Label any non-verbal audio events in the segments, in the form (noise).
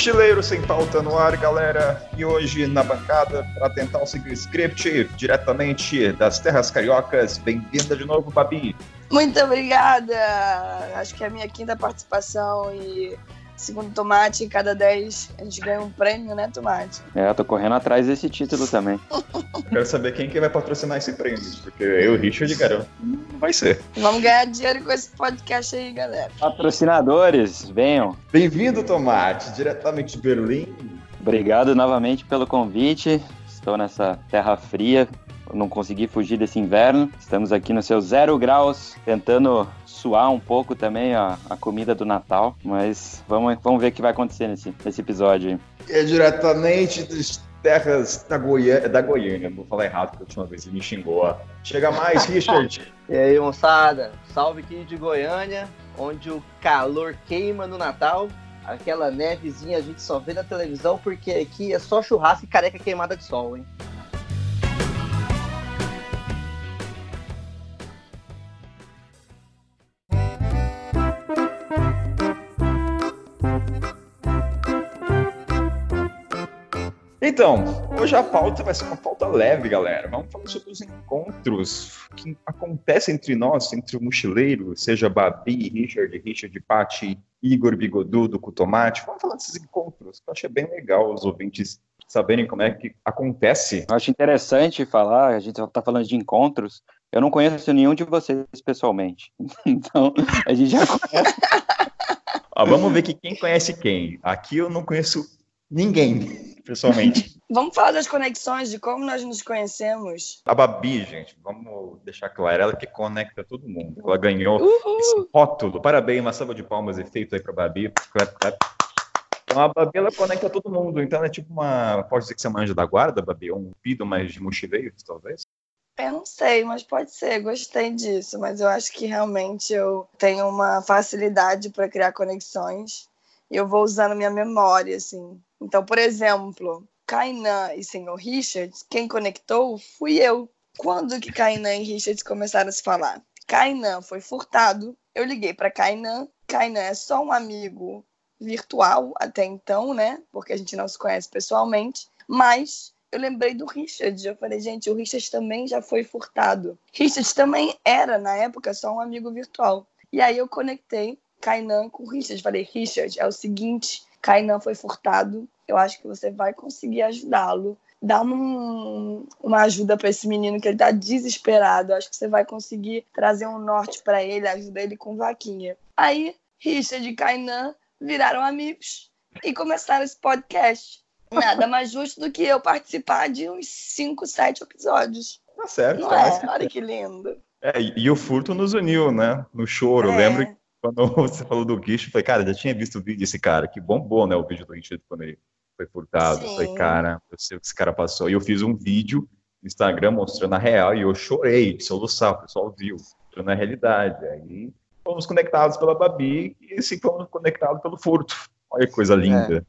Mochileiro sem pauta no ar, galera. E hoje na bancada, para tentar seguir o script diretamente das terras cariocas, bem-vinda de novo, Babi. Muito obrigada! Acho que é a minha quinta participação e segundo Tomate, cada 10 a gente ganha um prêmio, né, Tomate? É, eu tô correndo atrás desse título também. Quero saber quem que vai patrocinar esse prêmio, porque eu, Richard, garanto, não vai ser. Vamos ganhar dinheiro com esse podcast aí, galera. Patrocinadores, venham. Bem-vindo, Tomate, diretamente de Berlim. Obrigado novamente pelo convite. Estou nessa terra fria, não consegui fugir desse inverno. Estamos aqui no seu zero graus, tentando suar um pouco também a, a comida do Natal, mas vamos, vamos ver o que vai acontecer nesse, nesse episódio. É diretamente das terras da, Goiânia, da Goiânia, vou falar errado porque a última vez ele me xingou. Chega mais, Richard. (laughs) e aí, moçada, salve aqui de Goiânia, onde o calor queima no Natal. Aquela nevezinha a gente só vê na televisão porque aqui é só churrasco e careca queimada de sol, hein? Então, hoje a pauta vai ser uma pauta leve, galera. Vamos falar sobre os encontros que acontecem entre nós, entre o mochileiro, seja Babi, Richard, Richard, Pati, Igor, Bigodudo, com Tomate. Vamos falar desses encontros, que eu achei bem legal os ouvintes saberem como é que acontece. Eu acho interessante falar, a gente está falando de encontros, eu não conheço nenhum de vocês pessoalmente. (laughs) Então, a gente já conhece. (laughs) ah, vamos ver que quem conhece quem. Aqui eu não conheço ninguém, pessoalmente. (laughs) vamos falar das conexões, de como nós nos conhecemos. A Babi, gente, vamos deixar claro, ela que conecta todo mundo. Ela ganhou Uhul. esse rótulo. Parabéns, uma salva de palmas efeito aí pra Babi. Clap, clap. Então a Babi, ela conecta todo mundo. Então ela é tipo uma. Pode dizer que você é uma anja da guarda, Babi? Ou um pido mais de mochileiros, talvez? Eu não sei, mas pode ser. Gostei disso, mas eu acho que realmente eu tenho uma facilidade para criar conexões e eu vou usando minha memória, assim. Então, por exemplo, Kainan e Senhor Richards, quem conectou fui eu. Quando que Kainan e Richards começaram a se falar? Kainan foi furtado, eu liguei para Kainan. Kainan é só um amigo virtual até então, né? Porque a gente não se conhece pessoalmente. Mas eu lembrei do Richard. Eu falei, gente, o Richard também já foi furtado. Richard também era, na época, só um amigo virtual. E aí eu conectei Kainan com o Richard. Falei, Richard, é o seguinte, Kainan foi furtado. Eu acho que você vai conseguir ajudá-lo. Dá um, uma ajuda para esse menino que ele tá desesperado. Eu acho que você vai conseguir trazer um norte para ele, ajudar ele com vaquinha. Aí, Richard e Kainan viraram amigos e começaram esse podcast. Nada mais justo do que eu participar de uns 5, 7 episódios. Tá certo. Não tá é? Olha que lindo. É, e o furto nos uniu, né? No choro. É. Eu lembro quando (laughs) você falou do Guicho, eu falei, cara, já tinha visto o vídeo desse cara, que bombou, né, o vídeo do Richard quando ele foi furtado. Sim. Eu falei, cara, eu sei o que esse cara passou. E eu fiz um vídeo no Instagram mostrando a real e eu chorei, de soluçar, o pessoal viu, mostrando a realidade. Aí fomos conectados pela Babi e assim fomos conectados pelo furto. Olha que coisa linda. É.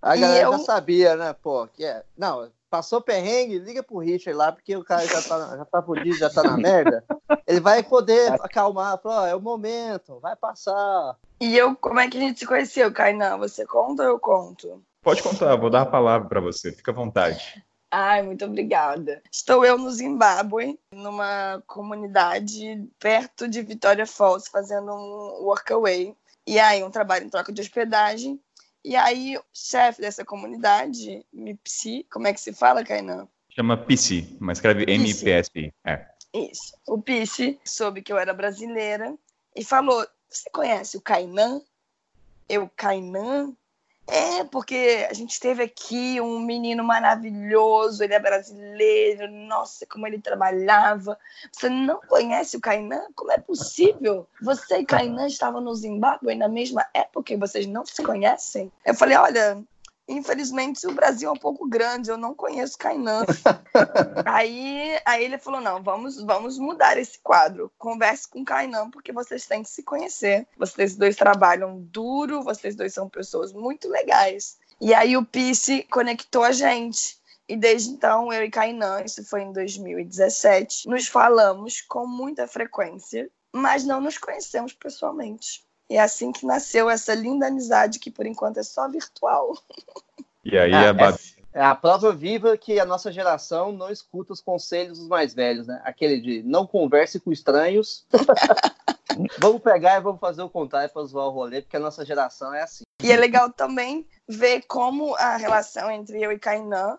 A galera eu... já sabia, né, pô, que é... Não, passou perrengue, liga pro Richard lá, porque o cara já tá, já tá fudido, já tá na merda. Ele vai poder acalmar, falar, oh, é o momento, vai passar. E eu, como é que a gente se conheceu, Kainan? Você conta ou eu conto? Pode contar, vou dar a palavra para você, fica à vontade. Ai, muito obrigada. Estou eu no Zimbábue, numa comunidade perto de Vitória Falls, fazendo um workaway. E aí, um trabalho em troca de hospedagem. E aí, o chefe dessa comunidade, MPC, como é que se fala, Kainan? Chama PC, mas escreve MPSI. É. Isso. O PC soube que eu era brasileira e falou: Você conhece o Kainan? Eu, Kainan? É, porque a gente teve aqui um menino maravilhoso, ele é brasileiro, nossa, como ele trabalhava. Você não conhece o Kainan? Como é possível? Você e Kainan estavam no Zimbábue na mesma época e vocês não se conhecem? Eu falei, olha, infelizmente o Brasil é um pouco grande, eu não conheço Kainan. (laughs) aí, aí ele falou: não, vamos, vamos mudar esse quadro. Converse com Kainan, porque vocês têm que se conhecer. Vocês dois trabalham duro, vocês dois são pessoas muito legais. E aí o Pice conectou a gente. E desde então, eu e Kainan, isso foi em 2017, nos falamos com muita frequência, mas não nos conhecemos pessoalmente. E é assim que nasceu essa linda amizade que por enquanto é só virtual. E aí ah, a Babi... é, é a prova viva que a nossa geração não escuta os conselhos dos mais velhos, né? Aquele de não converse com estranhos. (laughs) vamos pegar e vamos fazer o contrário para zoar o rolê, porque a nossa geração é assim. E é legal também ver como a relação entre eu e Kainan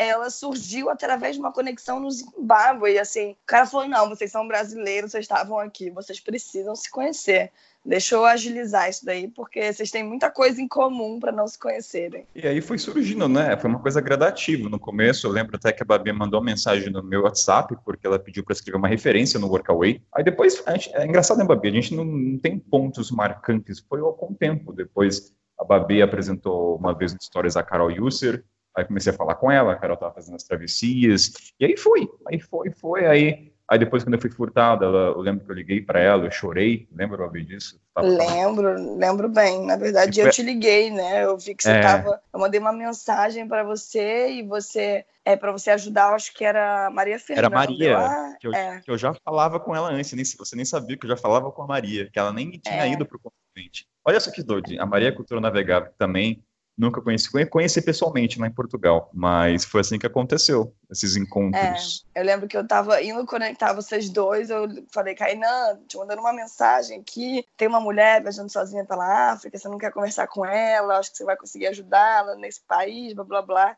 ela surgiu através de uma conexão no Zimbábue. E assim, o cara falou: não, vocês são brasileiros, vocês estavam aqui, vocês precisam se conhecer. Deixa eu agilizar isso daí, porque vocês têm muita coisa em comum para não se conhecerem. E aí foi surgindo, né? Foi uma coisa gradativa. No começo, eu lembro até que a Babi mandou uma mensagem no meu WhatsApp, porque ela pediu para escrever uma referência no Workaway. Aí depois, gente, é engraçado, né, Babi? A gente não, não tem pontos marcantes. Foi com o tempo. Depois, a Babi apresentou uma vez no Stories a Carol Yusser. Aí comecei a falar com ela, a Carol estava fazendo as travessias. E aí foi, aí foi, foi. Aí Aí depois, quando eu fui furtada, eu lembro que eu liguei para ela, eu chorei. Lembra, Babi, disso? Tava lembro, lembro bem. Na verdade, eu te liguei, né? Eu vi que você estava. É... Eu mandei uma mensagem para você e você. É, para você ajudar, acho que era Maria Fernanda. Era Maria, ah, que, eu, é. que, eu, já falava com ela antes, nem, você nem sabia que eu já falava com a Maria, que ela nem tinha é. ido para o continente. Olha só que doido, a Maria Cultura Navegável também nunca conheci, conheci pessoalmente lá em Portugal, mas foi assim que aconteceu, esses encontros. É, eu lembro que eu tava indo conectar vocês dois, eu falei, Kainan, te mandando uma mensagem aqui, tem uma mulher viajando sozinha pela África, você não quer conversar com ela, acho que você vai conseguir ajudá-la nesse país, blá, blá, blá.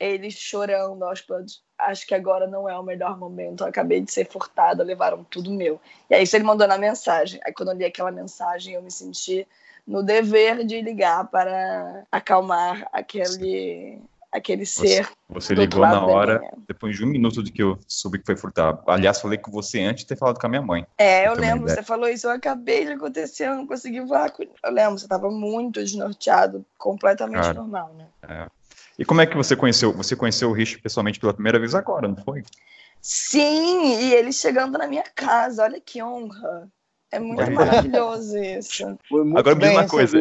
Eles chorando acho que agora não é o melhor momento, eu acabei de ser furtada, levaram tudo meu. E aí isso ele mandou na mensagem, aí quando eu li aquela mensagem eu me senti no dever de ligar para acalmar aquele aquele ser. Você, você ligou na hora, depois de um minuto de que eu soube que foi furtado. Aliás, falei com você antes de ter falado com a minha mãe. É, eu lembro, você falou isso, eu acabei de acontecer, eu não consegui voar. Eu lembro, você estava muito desnorteado, completamente Cara, normal, né? É. E como é que você conheceu? Você conheceu o Rich pessoalmente pela primeira vez agora, não foi? Sim, e ele chegando na minha casa, olha que honra. É muito maravilhoso isso. (laughs) Agora me diz uma coisa.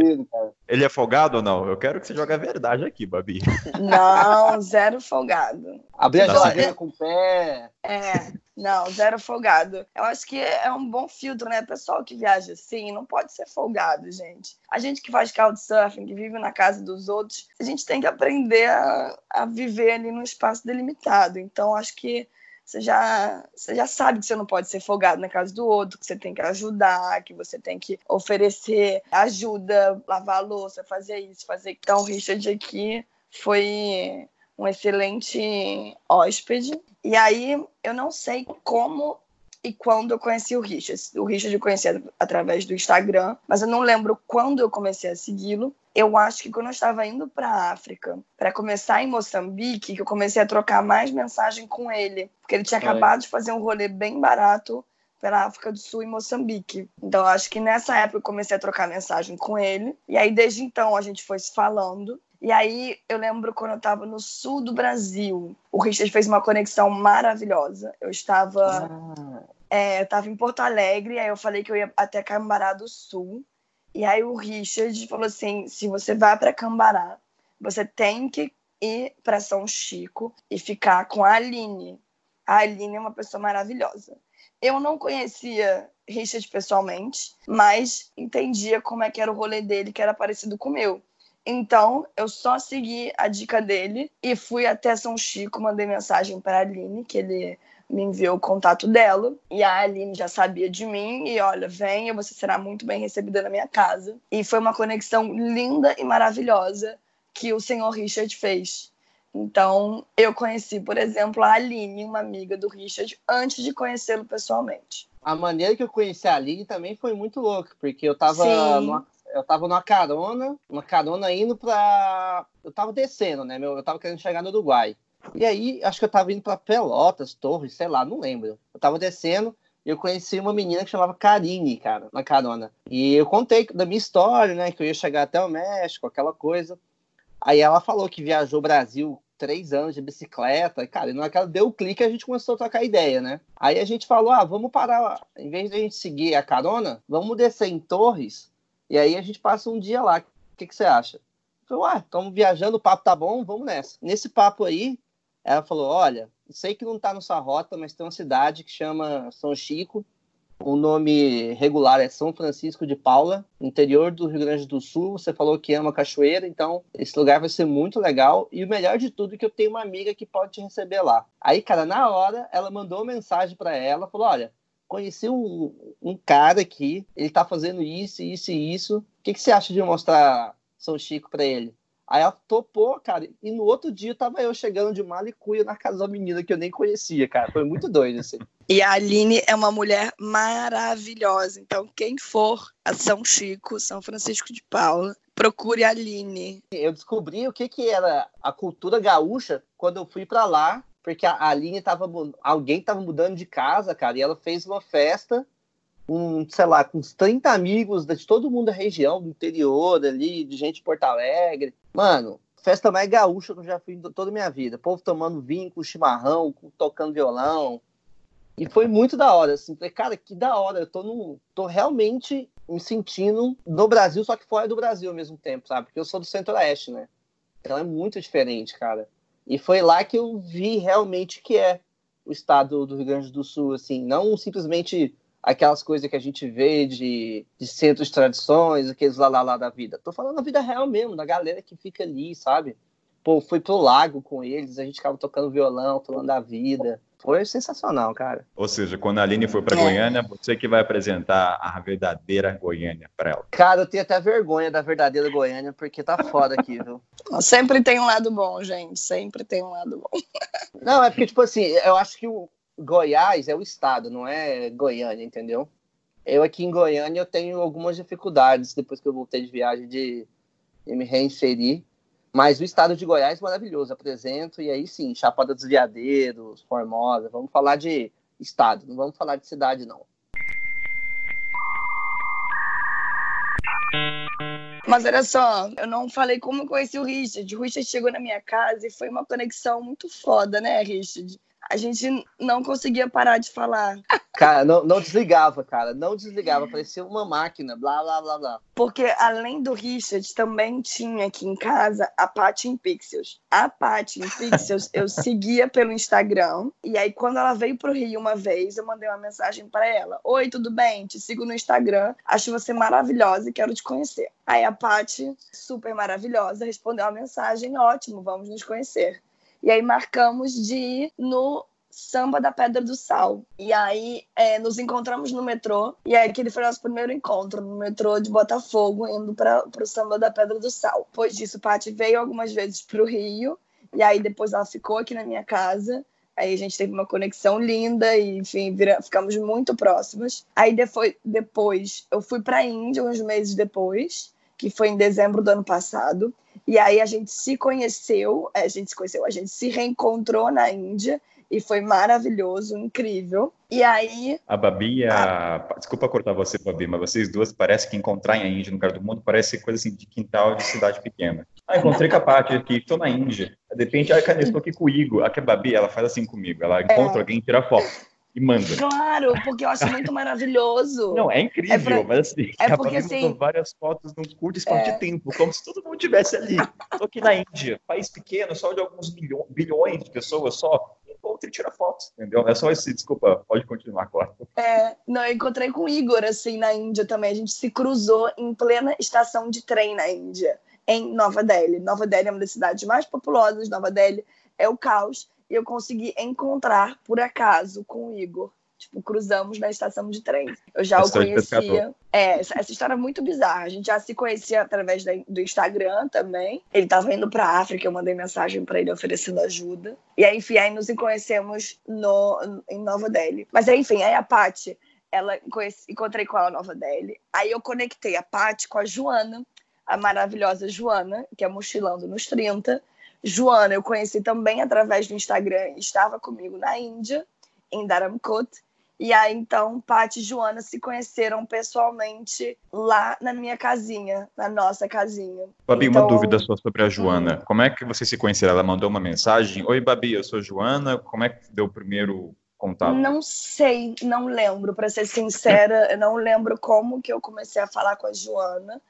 Ele é folgado ou não? Eu quero que você jogue a verdade aqui, Babi. (laughs) Não, zero folgado. Abrir a geladeira com o pé. É, não, zero folgado. Eu acho que é um bom filtro, né? Pessoal que viaja assim, não pode ser folgado, gente. A gente que faz couchsurfing, que vive na casa dos outros, a gente tem que aprender a, a viver ali num espaço delimitado. Então, acho que você já, você já sabe que você não pode ser folgado na casa do outro, que você tem que ajudar, que você tem que oferecer ajuda, lavar a louça, fazer isso, fazer aquilo. Então, o Richard aqui foi um excelente hóspede. E aí, eu não sei como e quando eu conheci o Richard. O Richard eu conheci através do Instagram, mas eu não lembro quando eu comecei a segui-lo eu acho que quando eu estava indo para a África, para começar em Moçambique, que eu comecei a trocar mais mensagem com ele, porque ele tinha acabado de fazer um rolê bem barato pela África do Sul e Moçambique. Então, acho que nessa época eu comecei a trocar mensagem com ele. E aí, desde então, a gente foi se falando. E aí, eu lembro quando eu estava no sul do Brasil, o Richard fez uma conexão maravilhosa. Eu estava. Ah. É, eu estava em Porto Alegre, aí eu falei que eu ia até Cambará do Sul. E aí o Richard falou assim: se você vai para Cambará, você tem que ir para São Chico e ficar com a Aline. A Aline é uma pessoa maravilhosa. Eu não conhecia Richard pessoalmente, mas entendia como é que era o rolê dele, que era parecido com o meu. Então, eu só segui a dica dele e fui até São Chico, mandei mensagem para a Aline, que ele me enviou o contato dela. E a Aline já sabia de mim. E olha, venha, você será muito bem recebida na minha casa. E foi uma conexão linda e maravilhosa que o senhor Richard fez. Então, eu conheci, por exemplo, a Aline, uma amiga do Richard, antes de conhecê-lo pessoalmente. A maneira que eu conheci a Aline também foi muito louca, porque eu tava numa, eu tava numa carona, uma carona indo pra. Eu tava descendo, né? Meu, eu tava querendo chegar no Uruguai. E aí, acho que eu tava indo para Pelotas, Torres, sei lá, não lembro. Eu tava descendo e eu conheci uma menina que chamava Karine, cara, na carona. E eu contei da minha história, né, que eu ia chegar até o México, aquela coisa. Aí ela falou que viajou o Brasil três anos de bicicleta, cara, e naquela deu o clique a gente começou a trocar ideia, né? Aí a gente falou, ah, vamos parar, em vez de a gente seguir a carona, vamos descer em Torres, e aí a gente passa um dia lá. O que, que você acha? Eu falei, ué, estamos viajando, o papo tá bom, vamos nessa. Nesse papo aí, ela falou: Olha, sei que não está sua rota, mas tem uma cidade que chama São Chico, O nome regular é São Francisco de Paula, interior do Rio Grande do Sul. Você falou que ama cachoeira, então esse lugar vai ser muito legal. E o melhor de tudo é que eu tenho uma amiga que pode te receber lá. Aí, cara, na hora, ela mandou uma mensagem para ela, falou: Olha, conheci um, um, cara aqui, ele tá fazendo isso, isso e isso. O que, que você acha de mostrar São Chico para ele? Aí ela topou, cara, e no outro dia tava eu chegando de malicuia na casa da menina que eu nem conhecia, cara. Foi muito doido, assim. (laughs) E a Aline é uma mulher maravilhosa. Então, quem for a São Chico, São Francisco de Paula, procure a Aline. Eu descobri o que, que era a cultura gaúcha quando eu fui para lá, porque a Aline tava. Alguém tava mudando de casa, cara, e ela fez uma festa um, sei lá, com uns 30 amigos de todo mundo da região, do interior ali, de gente de Porto Alegre. Mano, festa mais gaúcha que eu já fui toda a minha vida. Povo tomando vinho com chimarrão, tocando violão. E foi muito da hora, assim. Falei, cara, que da hora. Eu tô, no, tô realmente me sentindo no Brasil, só que fora do Brasil ao mesmo tempo, sabe? Porque eu sou do Centro-Oeste, né? Então é muito diferente, cara. E foi lá que eu vi realmente que é o estado do Rio Grande do Sul, assim. Não simplesmente aquelas coisas que a gente vê de, de centros de tradições, aqueles lá, lá, lá da vida. Tô falando da vida real mesmo, da galera que fica ali, sabe? Pô, fui pro lago com eles, a gente ficava tocando violão, falando da vida. Foi sensacional, cara. Ou seja, quando a Aline for para é. Goiânia, você que vai apresentar a verdadeira Goiânia para ela. Cara, eu tenho até vergonha da verdadeira Goiânia, porque tá foda aqui, viu? (laughs) Sempre tem um lado bom, gente. Sempre tem um lado bom. Não, é porque, tipo assim, eu acho que o, Goiás é o estado, não é Goiânia, entendeu? Eu aqui em Goiânia eu tenho algumas dificuldades depois que eu voltei de viagem de, de me reinserir. Mas o estado de Goiás é maravilhoso, apresento, e aí sim, Chapada dos Veadeiros, Formosa, vamos falar de estado, não vamos falar de cidade, não. Mas olha só, eu não falei como eu conheci o Richard. O Richard chegou na minha casa e foi uma conexão muito foda, né, Richard? A gente não conseguia parar de falar. Cara, não, não desligava, cara. Não desligava. Parecia uma máquina, blá, blá, blá, blá. Porque além do Richard, também tinha aqui em casa a Paty em Pixels. A Paty em Pixels eu (laughs) seguia pelo Instagram. E aí, quando ela veio pro Rio uma vez, eu mandei uma mensagem para ela. Oi, tudo bem? Te sigo no Instagram. Acho você maravilhosa e quero te conhecer. Aí a Paty, super maravilhosa, respondeu a mensagem. Ótimo, vamos nos conhecer. E aí marcamos de ir no Samba da Pedra do Sal. E aí é, nos encontramos no metrô. E aí aquele foi nosso primeiro encontro no metrô de Botafogo, indo para o Samba da Pedra do Sal. Depois disso, Paty veio algumas vezes para o Rio. E aí depois ela ficou aqui na minha casa. Aí a gente teve uma conexão linda e, enfim, vira, ficamos muito próximas. Aí depois, depois eu fui para a Índia uns meses depois, que foi em dezembro do ano passado. E aí a gente se conheceu, é, a gente se conheceu, a gente se reencontrou na Índia e foi maravilhoso, incrível. E aí. A Babi e a. a... Desculpa cortar você, Babi, mas vocês duas parece que encontrar em Índia, no lugar do mundo, parece coisa assim de quintal de cidade pequena. Ah, encontrei com a Paty aqui, estou na Índia. De repente, ah, cara, estou aqui com o Igor. Aqui a Babi, ela faz assim comigo. Ela encontra é. alguém, tira foto e manda. Claro, porque eu acho muito maravilhoso. (laughs) Não, é incrível, é pra... mas assim, é porque assim, várias fotos num curto espaço é... de tempo, como se todo mundo estivesse ali. Tô aqui na Índia, país pequeno, só de alguns milhões, bilhões de pessoas só. Encontra e tira fotos, entendeu? É só esse, desculpa, pode continuar agora. É, não, eu encontrei com o Igor, assim, na Índia também. A gente se cruzou em plena estação de trem na Índia, em Nova Delhi. Nova Delhi é uma das cidades mais populosas, Nova Delhi é o caos e eu consegui encontrar, por acaso, com o Igor. Tipo, cruzamos na estação de trem. Eu já o conhecia. É, essa história é muito bizarra. A gente já se conhecia através do Instagram também. Ele estava indo para África, eu mandei mensagem para ele oferecendo ajuda. E aí, enfim, aí nos conhecemos no, em Nova Delhi. Mas aí, enfim, aí a Paty, ela conheci, encontrei com ela Nova Delhi. Aí eu conectei a Paty com a Joana, a maravilhosa Joana, que é mochilando nos 30 Joana, eu conheci também através do Instagram, estava comigo na Índia, em Dharamkot. E aí, então, Paty e Joana se conheceram pessoalmente lá na minha casinha, na nossa casinha. Babi, então... uma dúvida só sobre a Joana. Hum. Como é que vocês se conheceram? Ela mandou uma mensagem: Oi, Babi, eu sou Joana. Como é que deu o primeiro contato? Não sei, não lembro. Para ser sincera, eu não lembro como que eu comecei a falar com a Joana.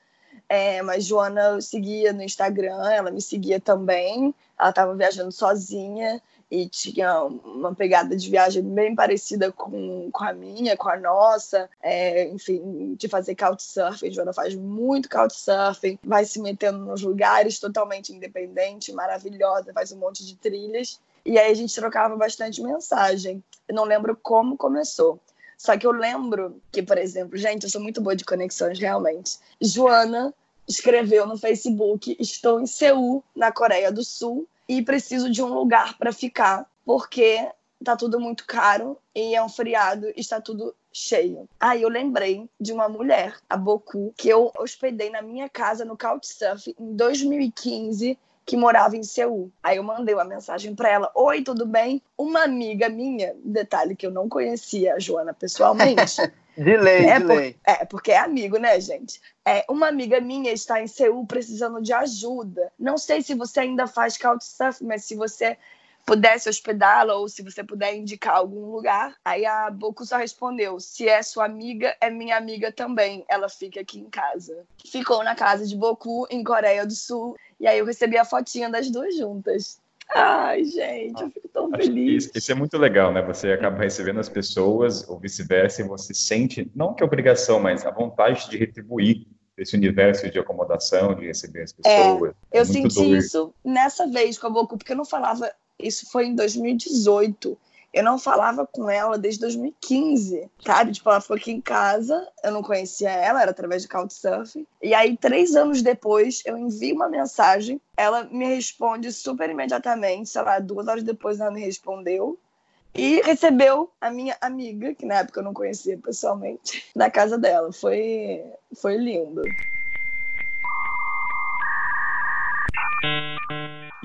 É, mas Joana seguia no Instagram, ela me seguia também. Ela estava viajando sozinha. e tinha uma pegada de viagem bem parecida com, com a minha, com a nossa, é, enfim, de fazer couchsurfing. Joana faz muito couchsurfing, vai se metendo nos lugares totalmente independente, maravilhosa, faz um monte de trilhas. E aí a gente trocava bastante mensagem. Eu não lembro como começou. Só que eu lembro que, por exemplo, gente, eu sou muito boa de conexões, realmente. Joana escreveu no Facebook: Estou em Seul, na Coreia do Sul, e preciso de um lugar para ficar, porque tá tudo muito caro e é um feriado e está tudo cheio. Aí eu lembrei de uma mulher, a Boku, que eu hospedei na minha casa no Couchsurfing em 2015 que morava em Seul. Aí eu mandei uma mensagem para ela: Oi, tudo bem? Uma amiga minha, detalhe que eu não conhecia a Joana pessoalmente. (laughs) de lei, é de por, lei. É, porque é amigo, né, gente? É, uma amiga minha está em Seul precisando de ajuda. Não sei se você ainda faz couchsurfing, mas se você pudesse hospedá-la ou se você puder indicar algum lugar. Aí a Boku só respondeu: se é sua amiga, é minha amiga também. Ela fica aqui em casa. Ficou na casa de Boku, em Coreia do Sul. E aí eu recebi a fotinha das duas juntas. Ai, gente, eu fico tão feliz. Isso, isso, é muito legal, né? Você acaba recebendo as pessoas, ou vice-versa, e você sente, não que obrigação, mas a vontade de retribuir esse universo de acomodação, de receber as pessoas. É, é eu senti doido. isso nessa vez com a Boku, porque eu não falava isso foi em 2018. Eu não falava com ela desde 2015, sabe? Tipo, ela ficou aqui em casa, eu não conhecia ela, era através de Couchsurfing. E aí, três anos depois, eu envio uma mensagem, ela me responde super imediatamente, sei lá, duas horas depois ela me respondeu. E recebeu a minha amiga, que na época eu não conhecia pessoalmente, (laughs) na casa dela. Foi, foi lindo.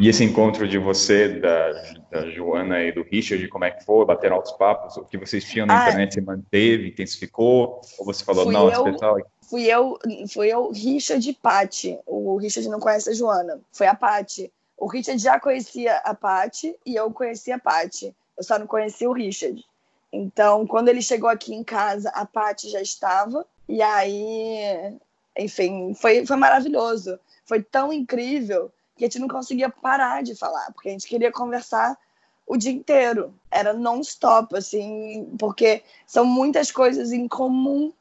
E esse encontro de você, da, da Joana e do Richard, como é que foi? Bateram altos papos? O que vocês tinham na ah, internet se manteve, intensificou? Ou você falou, não, eu, pessoal... Fui eu, fui eu, Richard e Pati. O Richard não conhece a Joana. Foi a Pati. O Richard já conhecia a Pati e eu conhecia a Pati. Eu só não conhecia o Richard. Então, quando ele chegou aqui em casa, a Pati já estava. E aí, enfim, foi, foi maravilhoso. Foi tão incrível que a gente não conseguia parar de falar, porque a gente queria conversar o dia inteiro. Era non-stop, assim, porque são muitas coisas em comum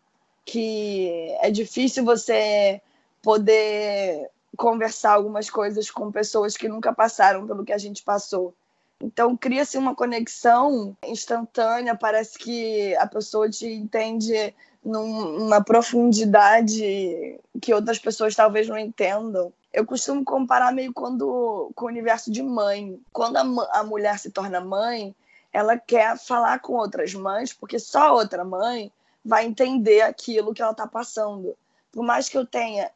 que é difícil você poder conversar algumas coisas com pessoas que nunca passaram pelo que a gente passou. Então cria-se uma conexão instantânea, parece que a pessoa te entende numa profundidade que outras pessoas talvez não entendam. Eu costumo comparar meio quando, com o universo de mãe. Quando a, a mulher se torna mãe, ela quer falar com outras mães, porque só outra mãe vai entender aquilo que ela está passando. Por mais que eu tenha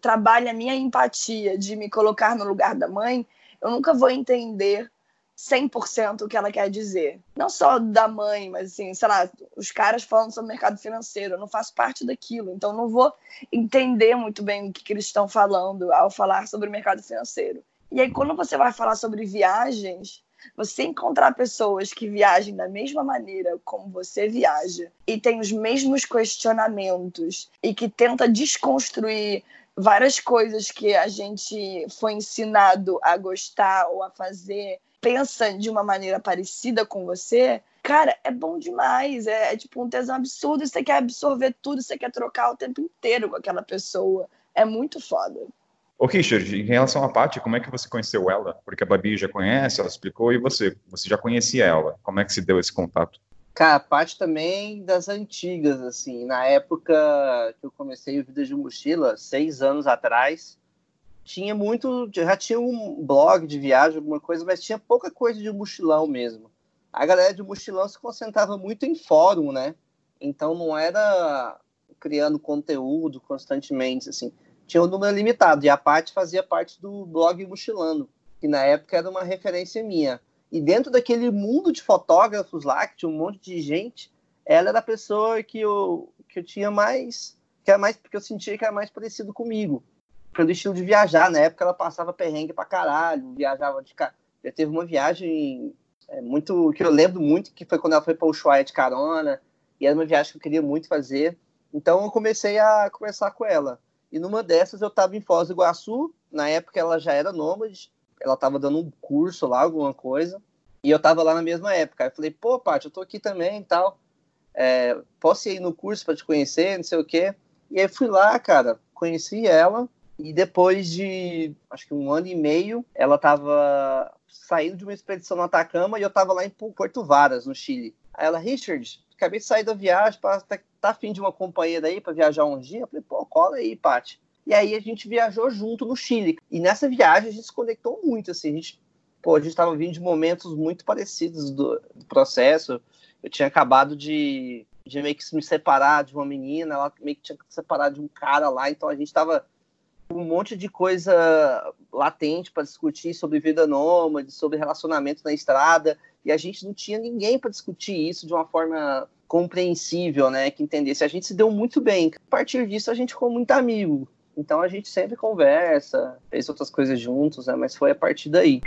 trabalhe a minha empatia de me colocar no lugar da mãe, eu nunca vou entender 100% o que ela quer dizer. Não só da mãe, mas assim, sei lá, os caras falando sobre mercado financeiro, eu não faço parte daquilo, então não vou entender muito bem o que, que eles estão falando ao falar sobre o mercado financeiro. E aí, quando você vai falar sobre viagens, você encontrar pessoas que viajem da mesma maneira como você viaja e tem os mesmos questionamentos e que tenta desconstruir várias coisas que a gente foi ensinado a gostar ou a fazer pensa de uma maneira parecida com você, cara, é bom demais. É, é, tipo um tesão absurdo. Você quer absorver tudo, você quer trocar o tempo inteiro com aquela pessoa. É muito foda. Ô, Richard, em relação à Paty, como é que você conheceu ela? Porque a Babi já conhece, ela explicou, e você? Você já conhecia ela. Como é que se deu esse contato? Cara, a Paty também das antigas, assim. Na época que eu comecei o Vida de Mochila, seis anos atrás, tinha muito, já tinha um blog de viagem, alguma coisa, mas tinha pouca coisa de mochilão mesmo. A galera de mochilão se concentrava muito em fórum, né? Então não era criando conteúdo constantemente, assim. Tinha um número limitado. E a parte fazia parte do blog Mochilando, que na época era uma referência minha. E dentro daquele mundo de fotógrafos lá, que tinha um monte de gente, ela era a pessoa que eu, que eu tinha mais, que era mais, porque eu sentia que era mais parecido comigo pelo estilo de viajar. Na época ela passava perrengue pra caralho, viajava de carro. Já teve uma viagem é, muito que eu lembro muito, que foi quando ela foi para Ushuaia de carona, e era uma viagem que eu queria muito fazer. Então eu comecei a conversar com ela. E numa dessas eu estava em Foz do Iguaçu, na época ela já era nômade, ela estava dando um curso lá, alguma coisa. E eu tava lá na mesma época. Aí eu falei, pô, Paty, eu tô aqui também e tal. É, posso ir no curso para te conhecer, não sei o quê. E aí fui lá, cara, conheci ela. E depois de, acho que um ano e meio, ela tava saindo de uma expedição no Atacama e eu tava lá em Porto Varas, no Chile. Aí ela, Richard, acabei de sair da viagem, tá, tá afim de uma companhia daí para viajar um dia? Eu falei, pô, cola aí, Paty. E aí a gente viajou junto no Chile. E nessa viagem a gente se conectou muito, assim, a gente, pô, a gente tava vindo de momentos muito parecidos do, do processo. Eu tinha acabado de, de meio que me separar de uma menina, ela meio que tinha que se separar de um cara lá, então a gente tava um monte de coisa latente para discutir sobre vida nômade, sobre relacionamento na estrada, e a gente não tinha ninguém para discutir isso de uma forma compreensível, né, que entendesse. A gente se deu muito bem. A partir disso a gente ficou muito amigo. Então a gente sempre conversa, fez outras coisas juntos, né? Mas foi a partir daí.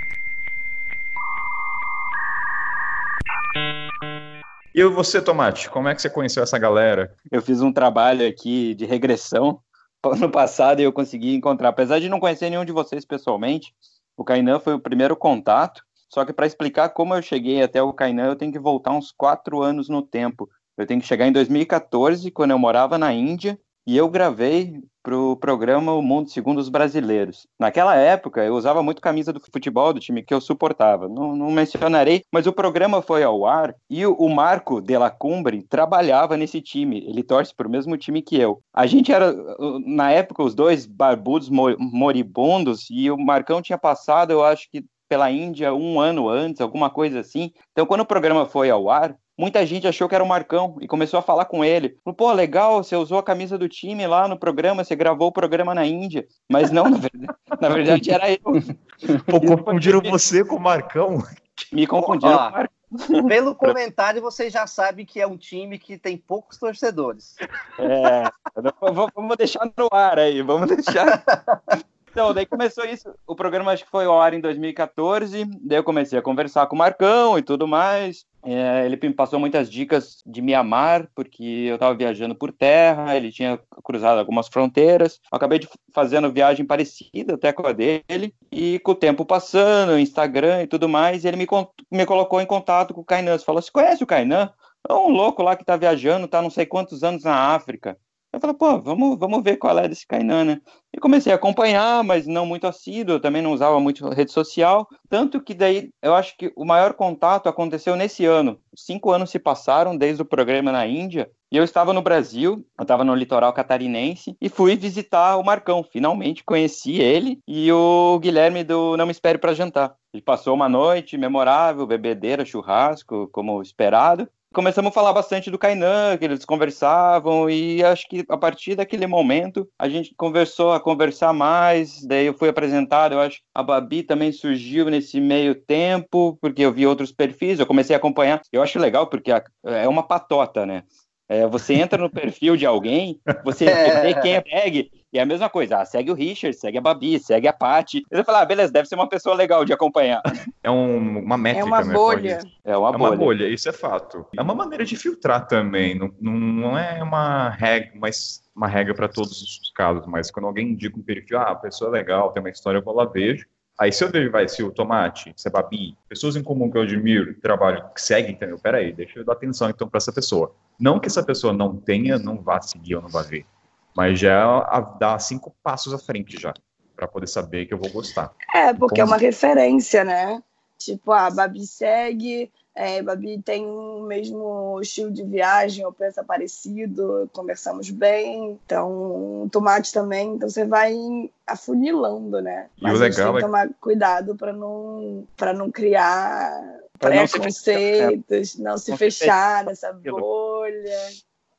E você, Tomate, como é que você conheceu essa galera? Eu fiz um trabalho aqui de regressão (laughs) ano passado e eu consegui encontrar, apesar de não conhecer nenhum de vocês pessoalmente, o Kainan foi o primeiro contato. Só que para explicar como eu cheguei até o Kainan, eu tenho que voltar uns quatro anos no tempo. Eu tenho que chegar em 2014, quando eu morava na Índia, e eu gravei para o programa O Mundo Segundo os Brasileiros. Naquela época, eu usava muito camisa do futebol do time que eu suportava. Não, não mencionarei, mas o programa foi ao ar e o, o Marco de la Cumbre trabalhava nesse time. Ele torce para o mesmo time que eu. A gente era, na época, os dois barbudos moribundos e o Marcão tinha passado, eu acho que pela Índia um ano antes, alguma coisa assim. Então, quando o programa foi ao ar, muita gente achou que era o Marcão e começou a falar com ele. Falou, pô, legal, você usou a camisa do time lá no programa, você gravou o programa na Índia. Mas não, (laughs) na verdade, na verdade era eu. Pô, confundiram você com o Marcão? Me confundiram com o Marcão. Pelo comentário, você já sabe que é um time que tem poucos torcedores. É, vamos deixar no ar aí, vamos deixar. (laughs) Então, daí começou isso. O programa acho que foi ao ar em 2014. Daí eu comecei a conversar com o Marcão e tudo mais. É, ele me passou muitas dicas de me amar, porque eu estava viajando por terra, ele tinha cruzado algumas fronteiras. Eu acabei de fazendo viagem parecida até com a dele. E com o tempo passando, Instagram e tudo mais, ele me, me colocou em contato com o Kainan. Você falou: Você conhece o Kainan? É um louco lá que está viajando, está não sei quantos anos na África. Eu falei, pô, vamos, vamos ver qual é desse Kainan, né? E comecei a acompanhar, mas não muito assíduo, também não usava muito rede social. Tanto que daí, eu acho que o maior contato aconteceu nesse ano. Cinco anos se passaram desde o programa na Índia, e eu estava no Brasil, eu estava no litoral catarinense, e fui visitar o Marcão. Finalmente conheci ele e o Guilherme do Não Me Espere para Jantar. Ele passou uma noite memorável, bebedeira, churrasco, como esperado começamos a falar bastante do Kainan, que eles conversavam, e acho que a partir daquele momento a gente conversou a conversar mais, daí eu fui apresentado, eu acho que a Babi também surgiu nesse meio tempo, porque eu vi outros perfis, eu comecei a acompanhar, eu acho legal porque é uma patota, né? É, você entra no perfil de alguém, você (laughs) vê quem é e é a mesma coisa, ah, segue o Richard, segue a Babi, segue a Paty. Você fala, ah, beleza, deve ser uma pessoa legal de acompanhar. (laughs) É um, uma métrica. É uma né, bolha. É uma, é bolha. uma bolha, isso é fato. É uma maneira de filtrar também, não, não, é uma regra, mas uma regra para todos os casos, mas quando alguém indica um perfil, ah, a pessoa é legal, tem uma história, eu vou lá vejo. Aí se eu vejo, vai, se o Tomate, se a Babi, pessoas em comum que eu admiro, trabalho, que seguem, entendeu? Peraí, deixa eu dar atenção então para essa pessoa. Não que essa pessoa não tenha, não vá seguir ou não vá ver, mas já dá cinco passos à frente já, para poder saber que eu vou gostar. É, porque Como... é uma referência, né? Tipo, a Babi segue, é, Babi tem o mesmo estilo de viagem, ou pensa parecido, conversamos bem, então tomate também, então você vai afunilando, né? Mas e o legal tem que é... tomar cuidado para não, não criar preconceitos, não se fechar nessa bolha.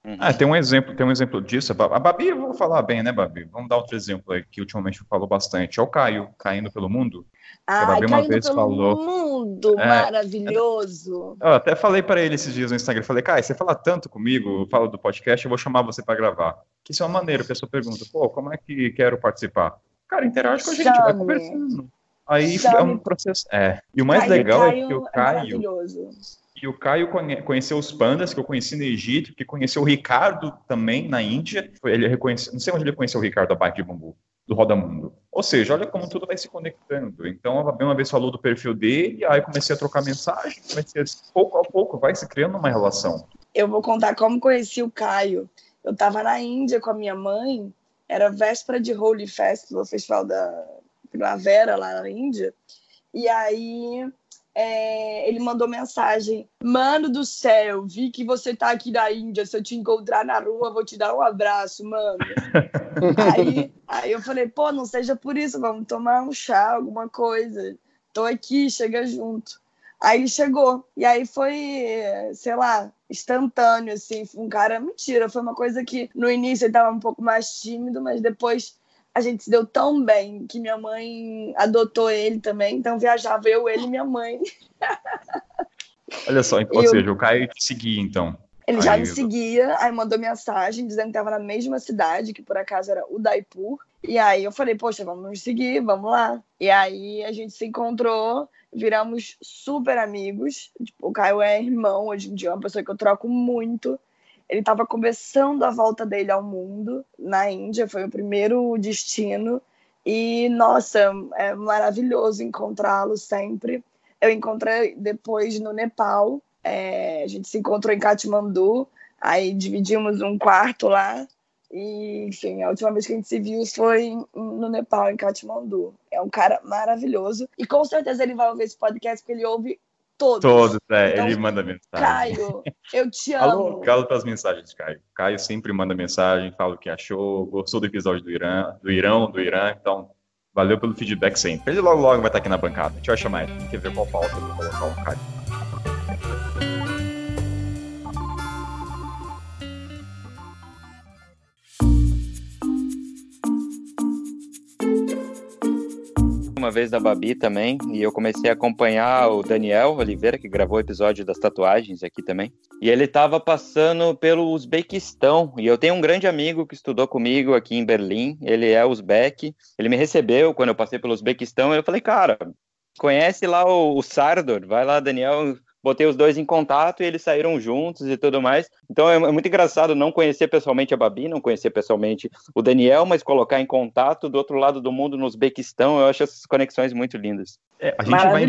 Uhum. Ah, tem um exemplo, tem um exemplo disso. A Babi, eu vou falar bem, né, Babi? Vamos dar outro exemplo aí que ultimamente falou bastante. É o Caio caindo pelo mundo. Ah, a Babi uma vez falou. Mundo é, maravilhoso. Eu até falei para ele esses dias no Instagram. Falei, Caio, você fala tanto comigo, fala do podcast, eu vou chamar você para gravar. Que isso é uma maneira. A pessoa pergunta, pô, como é que quero participar? Cara, interage com a gente, Chame. vai conversando. Aí Chame. é um processo. É. E o mais Caio, legal Caio é que o é Caio. É e o Caio conheceu os pandas, que eu conheci no Egito, que conheceu o Ricardo também na Índia. Ele reconheceu, não sei onde ele conheceu o Ricardo, a bike de bambu. do Roda Mundo. Ou seja, olha como tudo vai se conectando. Então, a Babi uma vez falou do perfil dele, aí comecei a trocar mensagem, comecei a, pouco a pouco vai se criando uma relação. Eu vou contar como conheci o Caio. Eu estava na Índia com a minha mãe, era véspera de Holy Festival, festival da primavera lá na Índia, e aí é, ele mandou mensagem: Mano do céu, vi que você tá aqui na Índia. Se eu te encontrar na rua, vou te dar um abraço, mano. (laughs) aí, aí eu falei: Pô, não seja por isso, vamos tomar um chá, alguma coisa. Tô aqui, chega junto. Aí chegou. E aí foi, sei lá, instantâneo, assim. Um cara, mentira, foi uma coisa que no início ele tava um pouco mais tímido, mas depois a gente se deu tão bem que minha mãe adotou ele também, então viajava eu, ele e minha mãe. Olha só, (laughs) ou eu... seja, o Caio te seguia então. Ele aí... já me seguia, aí mandou mensagem dizendo que estava na mesma cidade, que por acaso era Udaipur. E aí eu falei, poxa, vamos nos seguir, vamos lá. E aí a gente se encontrou, viramos super amigos. Tipo, o Caio é irmão hoje em dia, é uma pessoa que eu troco muito. Ele estava começando a volta dele ao mundo na Índia, foi o primeiro destino. E, nossa, é maravilhoso encontrá-lo sempre. Eu encontrei depois no Nepal, é, a gente se encontrou em Katmandu, aí dividimos um quarto lá. E, enfim, a última vez que a gente se viu foi no Nepal, em Katmandu. É um cara maravilhoso. E com certeza ele vai ouvir esse podcast porque ele ouve Todos. Todos, é. Então, ele manda mensagem. Caio, eu te (laughs) amo. Alô, galo para as mensagens, Caio. Caio sempre manda mensagem, fala o que achou, gostou do episódio do Irã, do Irão, do Irã. Então, valeu pelo feedback sempre. Ele logo, logo vai estar aqui na bancada. A gente vai chamar ele. Tem que ver qual pauta eu vou colocar o Caio. Uma vez da Babi também, e eu comecei a acompanhar o Daniel Oliveira, que gravou o episódio das tatuagens aqui também. E ele estava passando pelo Uzbequistão, e eu tenho um grande amigo que estudou comigo aqui em Berlim, ele é uzbek, ele me recebeu quando eu passei pelo Uzbequistão, e eu falei, cara, conhece lá o, o Sardor, vai lá, Daniel, botei os dois em contato e eles saíram juntos e tudo mais. Então é, é, muito engraçado não conhecer pessoalmente a Babi, não conhecer pessoalmente o Daniel, mas colocar em contato do outro lado do mundo, no Uzbequistão. Eu acho essas conexões muito lindas. É, a, gente vai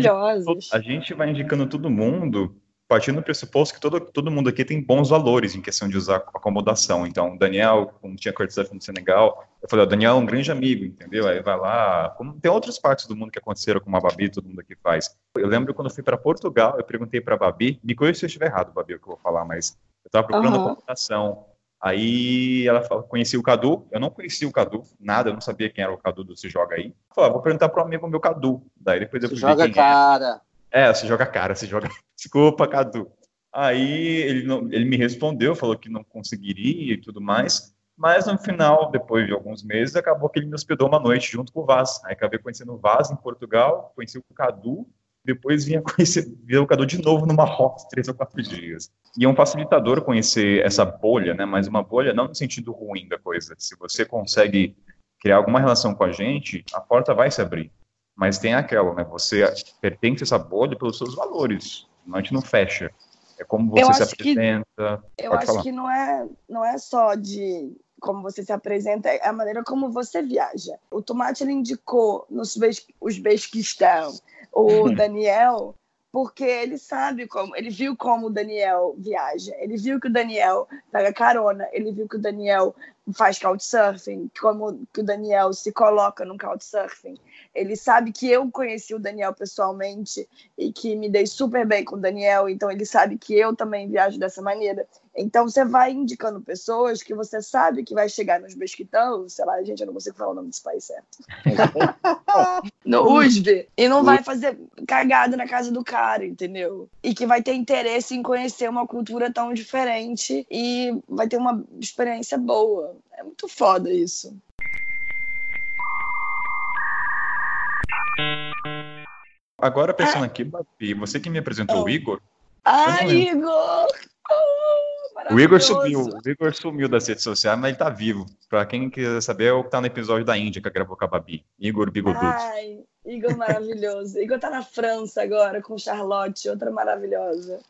a gente vai indicando todo mundo partindo do pressuposto que todo, todo mundo aqui tem bons valores em questão de usar acomodação. Então, Daniel, como tinha Curtis no Senegal, eu falei, o Daniel é um grande amigo, entendeu? Aí vai lá, como tem outras partes do mundo que aconteceram com a Babi, todo mundo aqui faz. Eu lembro quando eu fui para Portugal, eu perguntei para a Babi, me conheça se eu estiver errado, Babi, o que eu vou falar, mas eu estava procurando uhum. acomodação. Aí ela falou, conheci o Cadu, eu não conhecia o Cadu, nada, eu não sabia quem era o Cadu do Se Joga Aí. Eu falei, ah, vou perguntar para um amigo meu Cadu. Daí depois eu Se joga cara. É, você joga cara, você joga. Desculpa, Cadu. Aí ele, não, ele me respondeu, falou que não conseguiria e tudo mais. Mas no final, depois de alguns meses, acabou que ele me hospedou uma noite junto com o Vaz. Aí acabei conhecendo o Vaz em Portugal, conheci o Cadu, depois vinha (laughs) conhecer o Cadu de novo no Marrocos, três ou quatro dias. E é um facilitador conhecer essa bolha, né? Mas uma bolha não no sentido ruim da coisa. Se você consegue criar alguma relação com a gente, a porta vai se abrir. Mas tem aquela, né? Você pertence a essa bolha pelos seus valores. A gente não fecha. É como você se apresenta. Que, eu acho falar. que não é, não é só de como você se apresenta, é a maneira como você viaja. O Tomate ele indicou nos Uzbequistão o Daniel porque ele sabe como, ele viu como o Daniel viaja, ele viu que o Daniel pega carona, ele viu que o Daniel faz couchsurfing, como que o Daniel se coloca no couchsurfing. Ele sabe que eu conheci o Daniel pessoalmente e que me dei super bem com o Daniel, então ele sabe que eu também viajo dessa maneira. Então você vai indicando pessoas que você sabe que vai chegar nos Besquitão, sei lá, gente, eu não consigo falar o nome desse país certo. (laughs) no USB. E não vai fazer cagada na casa do cara, entendeu? E que vai ter interesse em conhecer uma cultura tão diferente e vai ter uma experiência boa. É muito foda isso. Agora, pensando ah. aqui, Babi, você que me apresentou o ah. Igor. Ah, Igor! Oh, o Igor sumiu, o Igor sumiu das redes sociais, mas ele tá vivo. Pra quem quiser saber, é o que tá no episódio da Índia que gravou com a Babi. Igor Bigodudo. Ai, Igor maravilhoso. Igor tá na França agora com Charlotte, outra maravilhosa.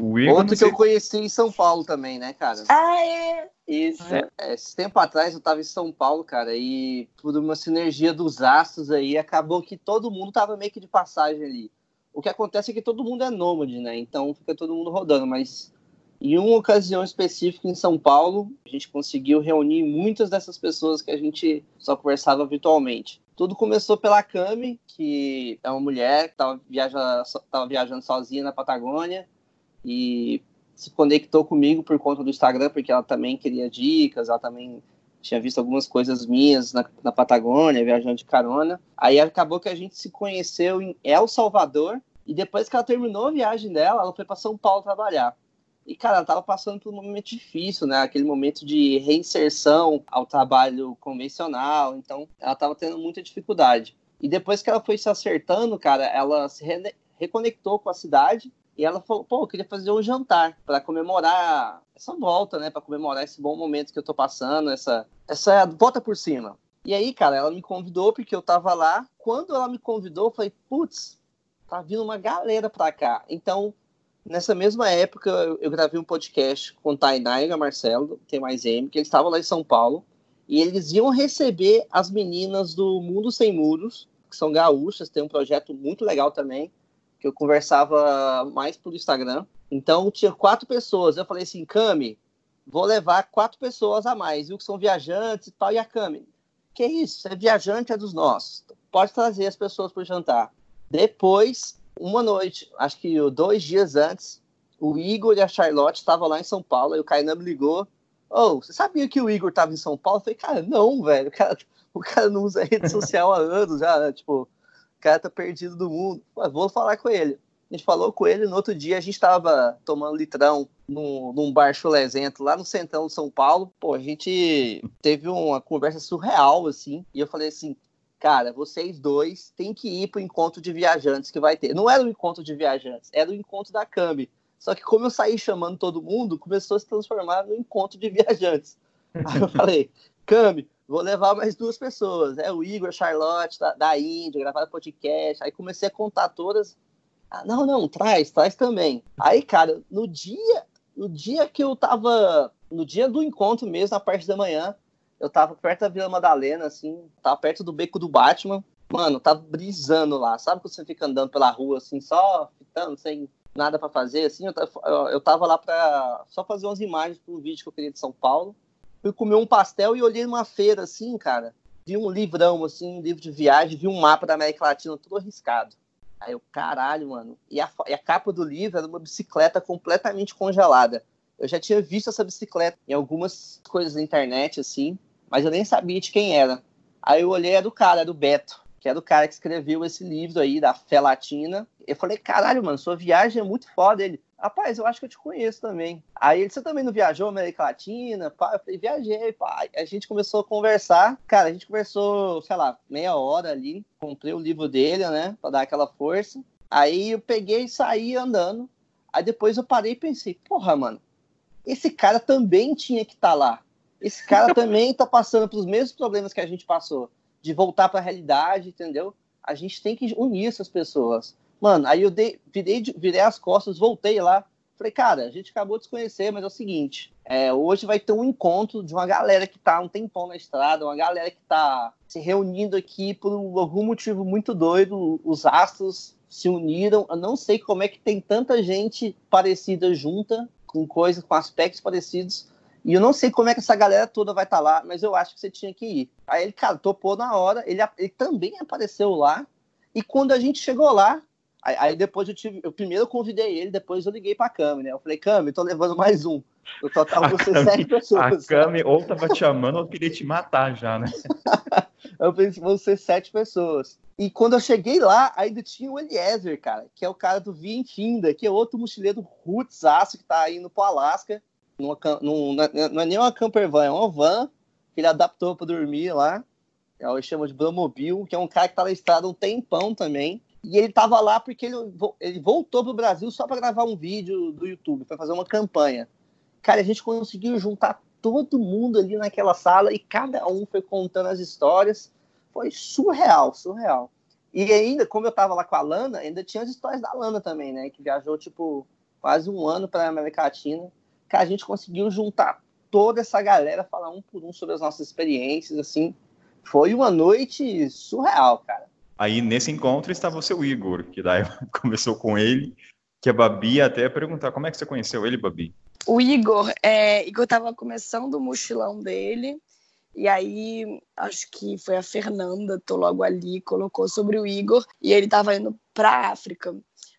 O Igor, Outro que eu conheci em São Paulo também, né, cara? Ah, é? Isso. É, esse tempo atrás eu tava em São Paulo, cara, e por uma sinergia dos astros aí, acabou que todo mundo tava meio que de passagem ali. O que acontece é que todo mundo é nômade, né? Então fica todo mundo rodando, mas em uma ocasião específica em São Paulo, a gente conseguiu reunir muitas dessas pessoas que a gente só conversava virtualmente. Tudo começou pela Cami, que é uma mulher que estava viaja, viajando sozinha na Patagônia e se conectou comigo por conta do Instagram, porque ela também queria dicas, ela também tinha visto algumas coisas minhas na, na Patagônia, viajando de carona. Aí acabou que a gente se conheceu em El Salvador, e depois que ela terminou a viagem dela, ela foi para São Paulo trabalhar. E, cara, ela estava passando por um momento difícil, né? Aquele momento de reinserção ao trabalho convencional. Então, ela estava tendo muita dificuldade. E depois que ela foi se acertando, cara, ela se re reconectou com a cidade e ela falou: pô, eu queria fazer um jantar para comemorar essa volta, né? Para comemorar esse bom momento que eu tô passando, essa, essa volta por cima. E aí, cara, ela me convidou porque eu tava lá. Quando ela me convidou, eu falei: putz, tá vindo uma galera pra cá. Então, Nessa mesma época, eu gravei um podcast com o Tainá e o Marcelo, tem mais M, que eles estavam lá em São Paulo, e eles iam receber as meninas do Mundo Sem Muros, que são gaúchas, tem um projeto muito legal também, que eu conversava mais por Instagram. Então, tinha quatro pessoas. Eu falei assim, Cami, vou levar quatro pessoas a mais, viu, que são viajantes e tal, e a Cami, que isso, é viajante, é dos nossos. Pode trazer as pessoas para jantar. Depois, uma noite, acho que dois dias antes, o Igor e a Charlotte estavam lá em São Paulo, e o Kainan me ligou. Oh, você sabia que o Igor estava em São Paulo? Eu falei, cara, não, velho. O cara, o cara não usa rede (laughs) social há anos já, né? Tipo, o cara tá perdido do mundo. Pô, vou falar com ele. A gente falou com ele, no outro dia a gente estava tomando litrão num, num bar chulezento lá no centrão de São Paulo. Pô, a gente teve uma conversa surreal, assim, e eu falei assim, cara, vocês dois têm que ir pro encontro de viajantes que vai ter. Não era o encontro de viajantes, era o encontro da Cami. Só que como eu saí chamando todo mundo, começou a se transformar no encontro de viajantes. Aí eu falei, Cami, vou levar mais duas pessoas. É o Igor, a Charlotte, da, da Índia, gravaram podcast. Aí comecei a contar todas. Ah, não, não, traz, traz também. Aí, cara, no dia, no dia que eu tava. No dia do encontro mesmo, na parte da manhã, eu tava perto da Vila Madalena, assim, tava perto do beco do Batman. Mano, tava brisando lá. Sabe quando você fica andando pela rua, assim, só fitando, sem nada para fazer, assim? Eu tava, eu tava lá pra só fazer umas imagens para vídeo que eu queria de São Paulo. Fui comer um pastel e olhei numa feira, assim, cara. Vi um livrão, assim, um livro de viagem, vi um mapa da América Latina todo arriscado. Aí eu, caralho, mano. E a, e a capa do livro era uma bicicleta completamente congelada. Eu já tinha visto essa bicicleta em algumas coisas na internet, assim mas eu nem sabia de quem era. Aí eu olhei, é do cara, é do Beto, que é do cara que escreveu esse livro aí, da Fé Latina. Eu falei, caralho, mano, sua viagem é muito foda. Ele, rapaz, eu acho que eu te conheço também. Aí ele, você também não viajou América Latina? Pá? Eu falei, viajei, pá. A gente começou a conversar. Cara, a gente conversou, sei lá, meia hora ali. Comprei o livro dele, né, pra dar aquela força. Aí eu peguei e saí andando. Aí depois eu parei e pensei, porra, mano, esse cara também tinha que estar tá lá. Esse cara também tá passando pelos mesmos problemas que a gente passou, de voltar para a realidade, entendeu? A gente tem que unir essas pessoas. Mano, aí eu dei, virei, virei as costas, voltei lá. Falei, cara, a gente acabou de se conhecer, mas é o seguinte: é, hoje vai ter um encontro de uma galera que tá um tempão na estrada, uma galera que tá se reunindo aqui por algum motivo muito doido. Os astros se uniram. Eu não sei como é que tem tanta gente parecida junta, com coisas, com aspectos parecidos, e eu não sei como é que essa galera toda vai estar tá lá, mas eu acho que você tinha que ir. Aí ele, cara, topou na hora, ele, ele também apareceu lá. E quando a gente chegou lá, aí, aí depois eu tive. Eu primeiro convidei ele, depois eu liguei pra Cami, né? Eu falei, Cami, tô levando mais um. No total você sete pessoas. A Cami ou tava te amando ou queria te matar já, né? (laughs) eu pensei, vão ser sete pessoas. E quando eu cheguei lá, ainda tinha o Eliezer, cara, que é o cara do Via Infinda, que é outro mochileiro roots aço que tá indo pro Alasca numa, num, não é nem uma camper van, é uma van que ele adaptou para dormir lá. Ele chama de Blamobil, que é um cara que tá na estrada um tempão também. E ele tava lá porque ele, ele voltou pro Brasil só para gravar um vídeo do YouTube, para fazer uma campanha. Cara, a gente conseguiu juntar todo mundo ali naquela sala e cada um foi contando as histórias. Foi surreal, surreal. E ainda, como eu tava lá com a Lana, ainda tinha as histórias da Lana também, né? Que viajou, tipo, quase um ano para a América Latina que a gente conseguiu juntar toda essa galera falar um por um sobre as nossas experiências, assim. Foi uma noite surreal, cara. Aí nesse encontro estava o seu Igor, que daí (laughs) começou com ele, que a Babi até perguntar como é que você conheceu ele, Babi? O Igor, é, Igor estava começando o mochilão dele, e aí acho que foi a Fernanda, tô logo ali, colocou sobre o Igor, e ele estava indo para África.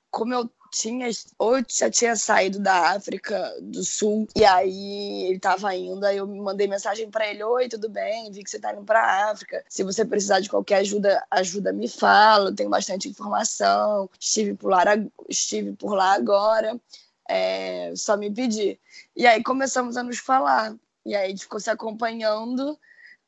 Como eu tinha ou já tinha saído da África do Sul e aí ele tava indo, aí eu mandei mensagem para ele: "Oi, tudo bem? Vi que você tá indo para África. Se você precisar de qualquer ajuda, ajuda me fala, tenho bastante informação. Estive por lá, estive por lá agora. É, só me pedir". E aí começamos a nos falar. E aí a gente ficou se acompanhando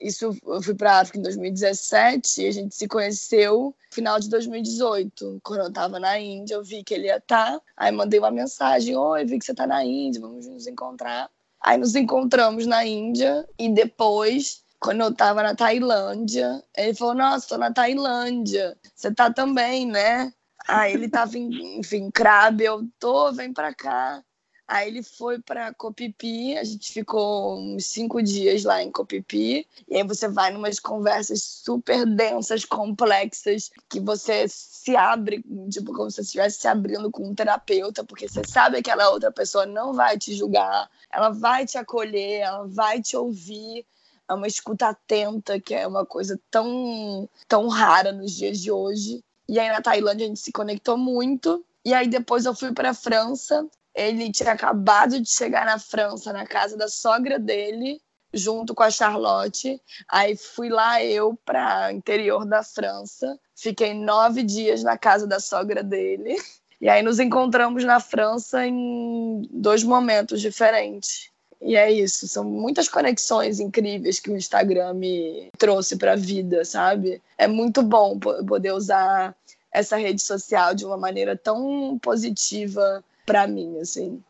isso eu fui para África em 2017 e a gente se conheceu no final de 2018. Quando eu estava na Índia, eu vi que ele ia estar. Tá, aí mandei uma mensagem: Oi, vi que você está na Índia, vamos nos encontrar. Aí nos encontramos na Índia e depois, quando eu estava na Tailândia, ele falou: Nossa, estou na Tailândia. Você tá também, né? Aí ele tava, enfim, crabe, eu tô, vem pra cá. Aí ele foi para Copipi, a gente ficou uns cinco dias lá em Copipi, e aí você vai numas conversas super densas, complexas, que você se abre, tipo, como se você estivesse se abrindo com um terapeuta, porque você sabe que aquela outra pessoa não vai te julgar, ela vai te acolher, ela vai te ouvir, é uma escuta atenta, que é uma coisa tão, tão rara nos dias de hoje. E aí na Tailândia a gente se conectou muito. E aí depois eu fui para França ele tinha acabado de chegar na França, na casa da sogra dele, junto com a Charlotte. Aí fui lá eu para interior da França. Fiquei nove dias na casa da sogra dele. E aí nos encontramos na França em dois momentos diferentes. E é isso, são muitas conexões incríveis que o Instagram me trouxe para a vida, sabe? É muito bom poder usar essa rede social de uma maneira tão positiva para mim, assim.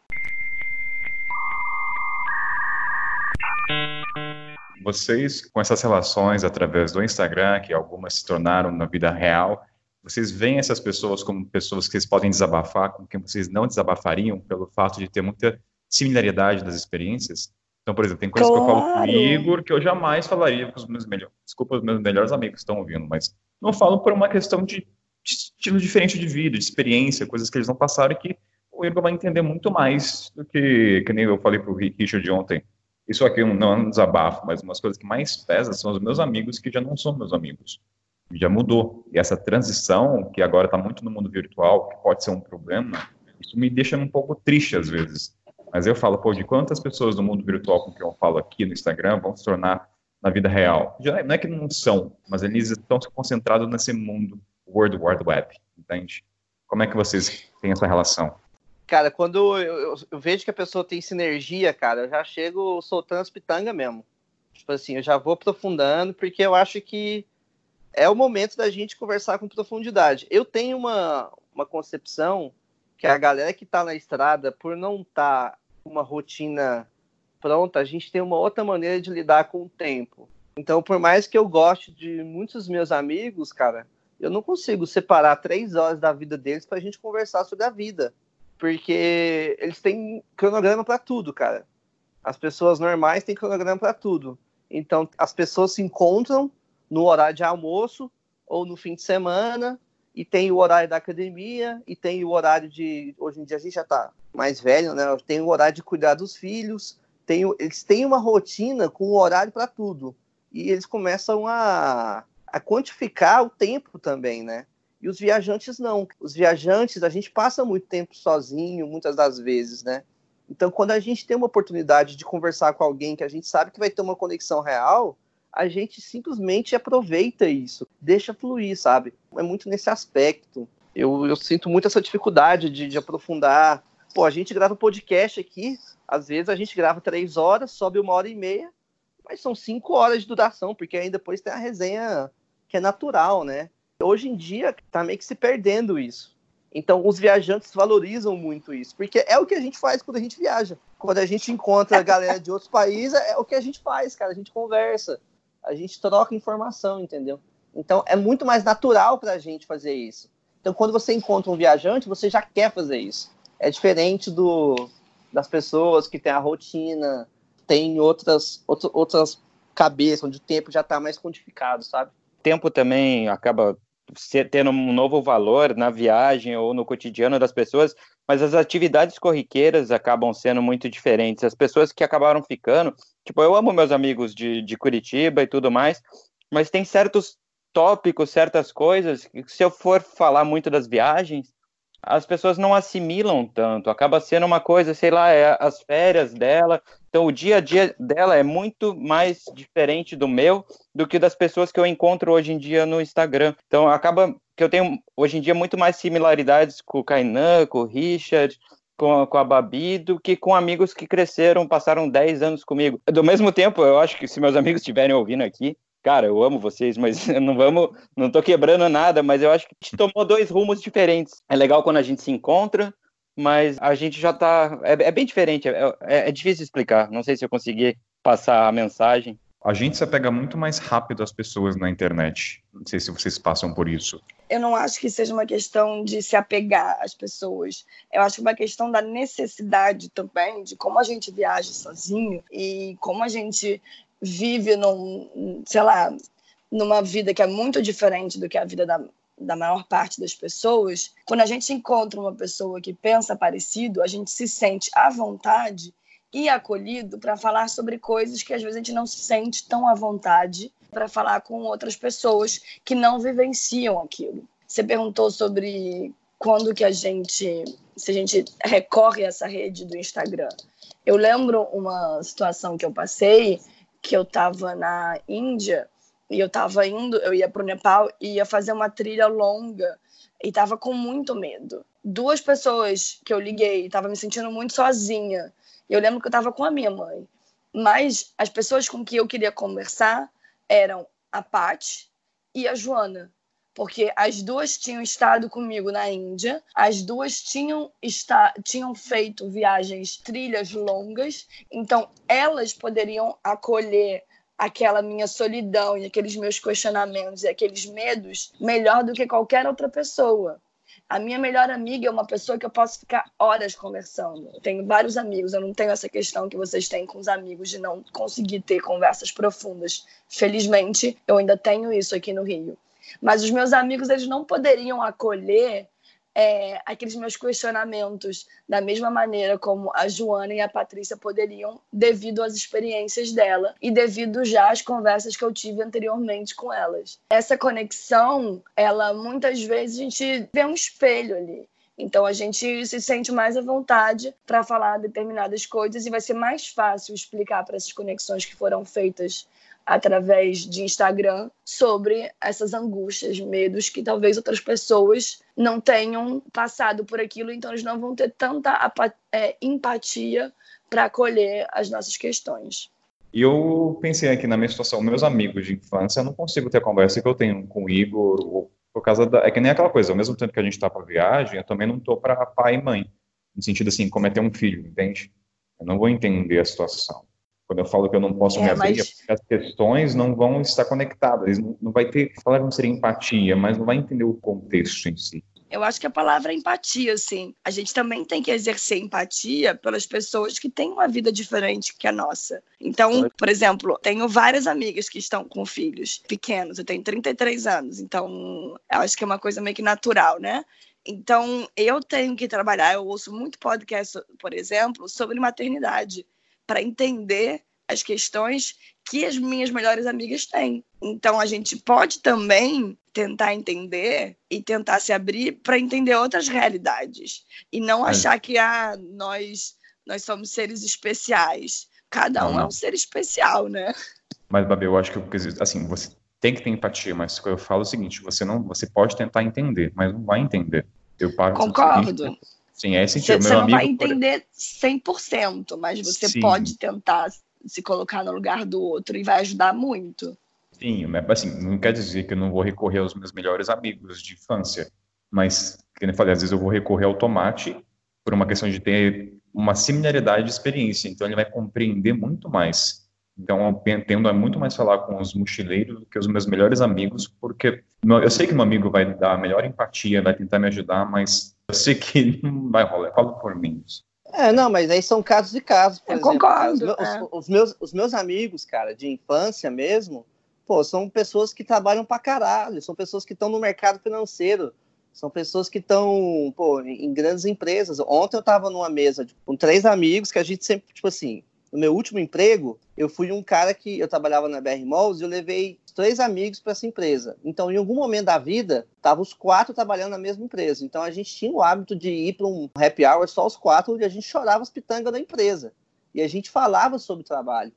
Vocês, com essas relações através do Instagram, que algumas se tornaram na vida real, vocês veem essas pessoas como pessoas que vocês podem desabafar, com quem vocês não desabafariam pelo fato de ter muita similaridade das experiências? Então, por exemplo, tem coisas claro. que eu falo com o Igor que eu jamais falaria com os meus melhores. Desculpa, os meus melhores amigos que estão ouvindo, mas não falo por uma questão de, de estilo diferente de vida, de experiência, coisas que eles não passaram e que o Igor vai entender muito mais do que, que nem eu falei para o Richard ontem. Isso aqui não é um desabafo, mas umas coisas que mais pesam são os meus amigos que já não são meus amigos. Já mudou. E essa transição, que agora está muito no mundo virtual, que pode ser um problema, isso me deixa um pouco triste às vezes. Mas eu falo, pô, de quantas pessoas do mundo virtual com que eu falo aqui no Instagram vão se tornar na vida real? Já, não é que não são, mas eles estão concentrados nesse mundo World Wide Web, entende? Como é que vocês têm essa relação? Cara, quando eu, eu, vejo que a pessoa tem sinergia, cara, eu já chego soltando as pitangas mesmo. Tipo assim, eu já vou aprofundando, porque eu acho que é o momento da gente conversar com profundidade. Eu tenho uma, uma concepção que a galera que tá na estrada, por não estar tá uma rotina pronta, a gente tem uma outra maneira de lidar com o tempo. Então, por mais que eu goste de muitos meus amigos, cara, eu não consigo separar três horas da vida deles para a gente conversar sobre a vida porque eles têm cronograma para tudo, cara. As pessoas normais têm cronograma para tudo. Então, as pessoas se encontram no horário de almoço ou no fim de semana, e tem o horário da academia, e tem o horário de. Hoje em dia a gente já está mais velho, né? Tem o horário de cuidar dos filhos, tem, eles têm uma rotina com o horário para tudo. E eles começam a, a quantificar o tempo também, né? E os viajantes não. Os viajantes, a gente passa muito tempo sozinho, muitas das vezes, né? Então, quando a gente tem uma oportunidade de conversar com alguém que a gente sabe que vai ter uma conexão real, a gente simplesmente aproveita isso, deixa fluir, sabe? É muito nesse aspecto. Eu, eu sinto muito essa dificuldade de, de aprofundar. Pô, a gente grava podcast aqui, às vezes a gente grava três horas, sobe uma hora e meia, mas são cinco horas de duração, porque aí depois tem a resenha que é natural, né? Hoje em dia está meio que se perdendo isso. Então, os viajantes valorizam muito isso, porque é o que a gente faz quando a gente viaja. Quando a gente encontra a galera de outros países, é o que a gente faz, cara. A gente conversa, a gente troca informação, entendeu? Então, é muito mais natural para a gente fazer isso. Então, quando você encontra um viajante, você já quer fazer isso. É diferente do, das pessoas que têm a rotina, tem outras, outras cabeças, onde o tempo já está mais codificado, sabe? Tempo também acaba tendo um novo valor na viagem ou no cotidiano das pessoas, mas as atividades corriqueiras acabam sendo muito diferentes. As pessoas que acabaram ficando, tipo, eu amo meus amigos de, de Curitiba e tudo mais, mas tem certos tópicos, certas coisas, que se eu for falar muito das viagens, as pessoas não assimilam tanto, acaba sendo uma coisa, sei lá, é as férias dela, então o dia a dia dela é muito mais diferente do meu do que das pessoas que eu encontro hoje em dia no Instagram. Então acaba que eu tenho hoje em dia muito mais similaridades com o Kainan, com o Richard, com, com a Babi do que com amigos que cresceram, passaram 10 anos comigo. Do mesmo tempo, eu acho que se meus amigos estiverem ouvindo aqui, cara, eu amo vocês, mas (laughs) não vamos, não tô quebrando nada, mas eu acho que a gente tomou dois rumos diferentes. É legal quando a gente se encontra, mas a gente já tá, é, é bem diferente, é, é, é, difícil explicar, não sei se eu consegui passar a mensagem. A gente se apega muito mais rápido às pessoas na internet, não sei se vocês passam por isso. Eu não acho que seja uma questão de se apegar às pessoas, eu acho que é uma questão da necessidade também, de como a gente viaja sozinho e como a gente vive num, sei lá, numa vida que é muito diferente do que a vida da, da maior parte das pessoas, quando a gente encontra uma pessoa que pensa parecido, a gente se sente à vontade e acolhido para falar sobre coisas que às vezes a gente não se sente tão à vontade para falar com outras pessoas que não vivenciam aquilo. Você perguntou sobre quando que a gente, se a gente recorre a essa rede do Instagram. Eu lembro uma situação que eu passei que eu estava na Índia e eu estava indo, eu ia para o Nepal e ia fazer uma trilha longa e estava com muito medo. Duas pessoas que eu liguei, estava me sentindo muito sozinha. Eu lembro que eu estava com a minha mãe, mas as pessoas com que eu queria conversar eram a Paty e a Joana, porque as duas tinham estado comigo na Índia, as duas tinham, está, tinham feito viagens, trilhas longas, então elas poderiam acolher aquela minha solidão e aqueles meus questionamentos e aqueles medos melhor do que qualquer outra pessoa. A minha melhor amiga é uma pessoa que eu posso ficar horas conversando. Eu tenho vários amigos, eu não tenho essa questão que vocês têm com os amigos de não conseguir ter conversas profundas. Felizmente, eu ainda tenho isso aqui no Rio. Mas os meus amigos eles não poderiam acolher é, aqueles meus questionamentos da mesma maneira como a Joana e a Patrícia poderiam, devido às experiências dela e devido já às conversas que eu tive anteriormente com elas. Essa conexão, ela muitas vezes a gente vê um espelho ali. Então a gente se sente mais à vontade para falar determinadas coisas e vai ser mais fácil explicar para essas conexões que foram feitas através de Instagram sobre essas angústias, medos que talvez outras pessoas não tenham passado por aquilo, então eles não vão ter tanta é, empatia para acolher as nossas questões. E eu pensei aqui na minha situação, meus amigos de infância, eu não consigo ter a conversa que eu tenho com o Igor, ou por causa da. É que nem aquela coisa, ao mesmo tempo que a gente está para viagem, eu também não estou para pai e mãe. No sentido assim, cometer um filho, entende? Eu não vou entender a situação. Quando eu falo que eu não posso é, me abrir, mas... as questões não vão estar conectadas. Não, não vai ter, falar não seria empatia, mas não vai entender o contexto em si. Eu acho que a palavra é empatia, sim. A gente também tem que exercer empatia pelas pessoas que têm uma vida diferente que a nossa. Então, por exemplo, tenho várias amigas que estão com filhos pequenos. Eu tenho 33 anos, então acho que é uma coisa meio que natural, né? Então, eu tenho que trabalhar. Eu ouço muito podcast, por exemplo, sobre maternidade para entender as questões que as minhas melhores amigas têm. Então a gente pode também tentar entender e tentar se abrir para entender outras realidades e não é. achar que ah, nós nós somos seres especiais. Cada um não, não. é um ser especial, né? Mas Babi, eu acho que assim, você tem que ter empatia, mas eu falo o seguinte, você não, você pode tentar entender, mas não vai entender. Eu paro Concordo. Seguinte, Sim, é esse sentido. Você, você não amigo, vai entender 100%, mas você Sim. pode tentar se colocar no lugar do outro e vai ajudar muito. Sim, assim, não quer dizer que eu não vou recorrer aos meus melhores amigos de infância, mas, como eu falei, às vezes eu vou recorrer ao tomate por uma questão de ter uma similaridade de experiência, então ele vai compreender muito mais. Então, eu tendo a muito mais falar com os mochileiros do que os meus melhores amigos, porque eu sei que meu amigo vai dar a melhor empatia, vai tentar me ajudar, mas sei que (laughs) não vai rolar. Falo por mim. É, não, mas aí são casos e casos. Por eu exemplo, concordo. Os, é. os, os meus, os meus amigos, cara, de infância mesmo, pô, são pessoas que trabalham pra caralho, são pessoas que estão no mercado financeiro, são pessoas que estão, pô, em, em grandes empresas. Ontem eu tava numa mesa tipo, com três amigos que a gente sempre, tipo assim, no meu último emprego, eu fui um cara que eu trabalhava na BR Malls e eu levei três amigos para essa empresa. Então, em algum momento da vida, estavam os quatro trabalhando na mesma empresa. Então, a gente tinha o hábito de ir para um happy hour só os quatro, onde a gente chorava as pitangas da empresa. E a gente falava sobre trabalho.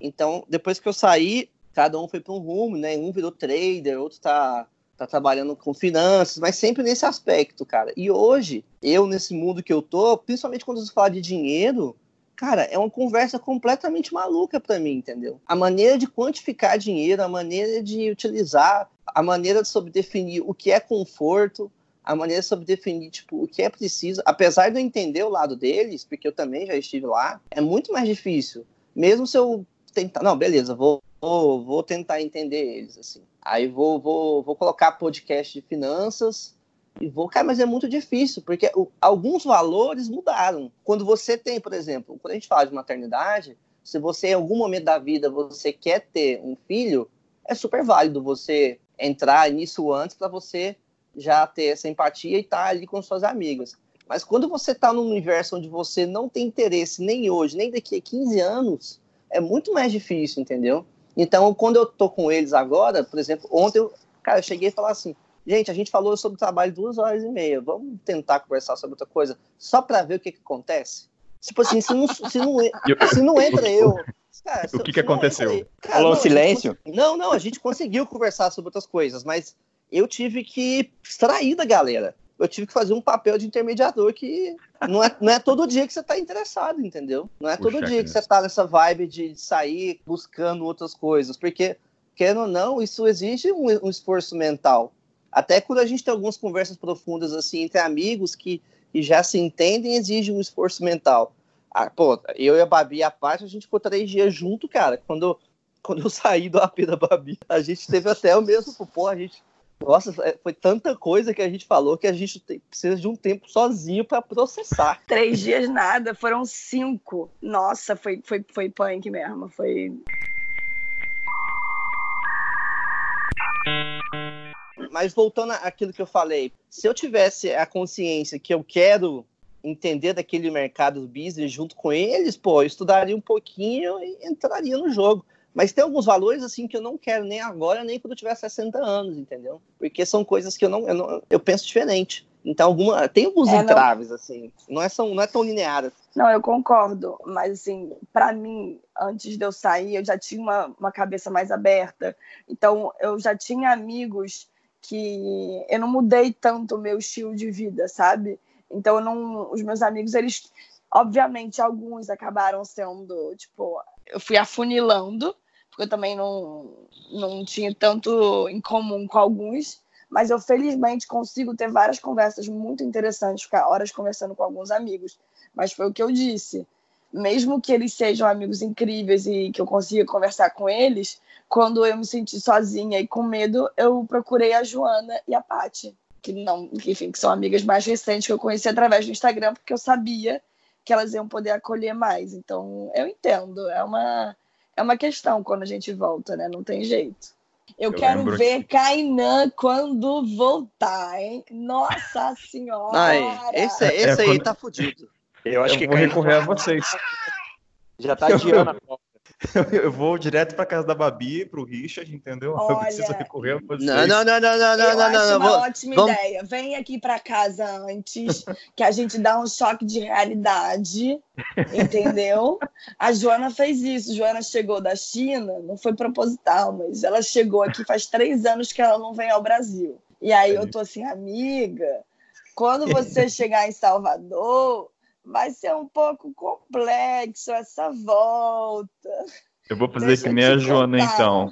Então, depois que eu saí, cada um foi para um rumo, né? Um virou trader, outro está tá trabalhando com finanças, mas sempre nesse aspecto, cara. E hoje, eu nesse mundo que eu tô, principalmente quando você fala de dinheiro, cara, é uma conversa completamente maluca para mim, entendeu? A maneira de quantificar dinheiro, a maneira de utilizar, a maneira de sobre definir o que é conforto, a maneira sobre definir tipo o que é preciso, apesar de eu entender o lado deles, porque eu também já estive lá, é muito mais difícil. Mesmo se eu tentar, não, beleza, vou vou, vou tentar entender eles assim. Aí vou, vou, vou colocar podcast de finanças e vou, cara, mas é muito difícil, porque o, alguns valores mudaram. Quando você tem, por exemplo, quando a gente fala de maternidade, se você em algum momento da vida você quer ter um filho, é super válido você entrar nisso antes para você já ter essa empatia e estar tá ali com suas amigas. Mas quando você está num universo onde você não tem interesse nem hoje, nem daqui a 15 anos, é muito mais difícil, entendeu? Então, quando eu tô com eles agora, por exemplo, ontem, eu, cara, eu cheguei e falei assim, gente, a gente falou sobre trabalho duas horas e meia, vamos tentar conversar sobre outra coisa, só para ver o que, que acontece? Tipo assim, se não, se não, se não entra eu... Cara, o que, que aconteceu? Cara, Falou não, silêncio? Gente, não, não, a gente conseguiu conversar sobre outras coisas, mas eu tive que extrair da galera. Eu tive que fazer um papel de intermediador que não é, não é todo dia que você está interessado, entendeu? Não é Puxa todo dia que você está nessa vibe de sair buscando outras coisas, porque, querendo ou não, isso exige um, um esforço mental. Até quando a gente tem algumas conversas profundas assim entre amigos que, que já se entendem, exige um esforço mental. Ah, pô, eu e a Babi, a parte, a gente ficou três dias junto, cara. Quando, (laughs) quando eu saí do AP da Babi, a gente teve até o mesmo, pô, a gente nossa, é, foi tanta coisa que a gente falou que a gente precisa de um tempo sozinho para processar. (laughs) Três dias nada, foram cinco. Nossa, foi, foi, foi punk mesmo. Foi. Mas voltando àquilo que eu falei, se eu tivesse a consciência que eu quero entender daquele mercado do business junto com eles, pô, eu estudaria um pouquinho e entraria no jogo. Mas tem alguns valores assim que eu não quero nem agora, nem quando eu tiver 60 anos, entendeu? Porque são coisas que eu não, eu, não, eu penso diferente. Então, alguma, tem alguns é, entraves, não... assim. Não é, são, não é tão linear. Não, eu concordo. Mas, assim, para mim, antes de eu sair, eu já tinha uma, uma cabeça mais aberta. Então, eu já tinha amigos que eu não mudei tanto o meu estilo de vida, sabe? Então, não, os meus amigos, eles, obviamente, alguns acabaram sendo, tipo, eu fui afunilando porque eu também não, não tinha tanto em comum com alguns, mas eu felizmente consigo ter várias conversas muito interessantes, ficar horas conversando com alguns amigos. Mas foi o que eu disse. Mesmo que eles sejam amigos incríveis e que eu consiga conversar com eles, quando eu me senti sozinha e com medo, eu procurei a Joana e a Paty, que não, que, enfim, que são amigas mais recentes que eu conheci através do Instagram, porque eu sabia que elas iam poder acolher mais. Então, eu entendo, é uma é uma questão quando a gente volta, né? Não tem jeito. Eu, eu quero ver que... Kainan quando voltar, hein? Nossa Senhora! Ai, esse esse é, aí quando... tá fudido. Eu acho eu que vou recorrer a vocês. Já tá tirando a (laughs) Eu vou direto para casa da Babi, para o Richard, entendeu? Olha, eu preciso recorrer a vocês. Não, não, não, não, não, não, eu não, acho não, uma vou... ótima Vamos... ideia. Vem aqui para casa antes, que a gente dá um choque de realidade, entendeu? A Joana fez isso. Joana chegou da China, não foi proposital, mas ela chegou aqui faz três anos que ela não vem ao Brasil. E aí eu tô assim, amiga, quando você chegar em Salvador, vai ser um pouco complexo essa volta. Eu vou fazer Deixa que nem a Joana, contar. então.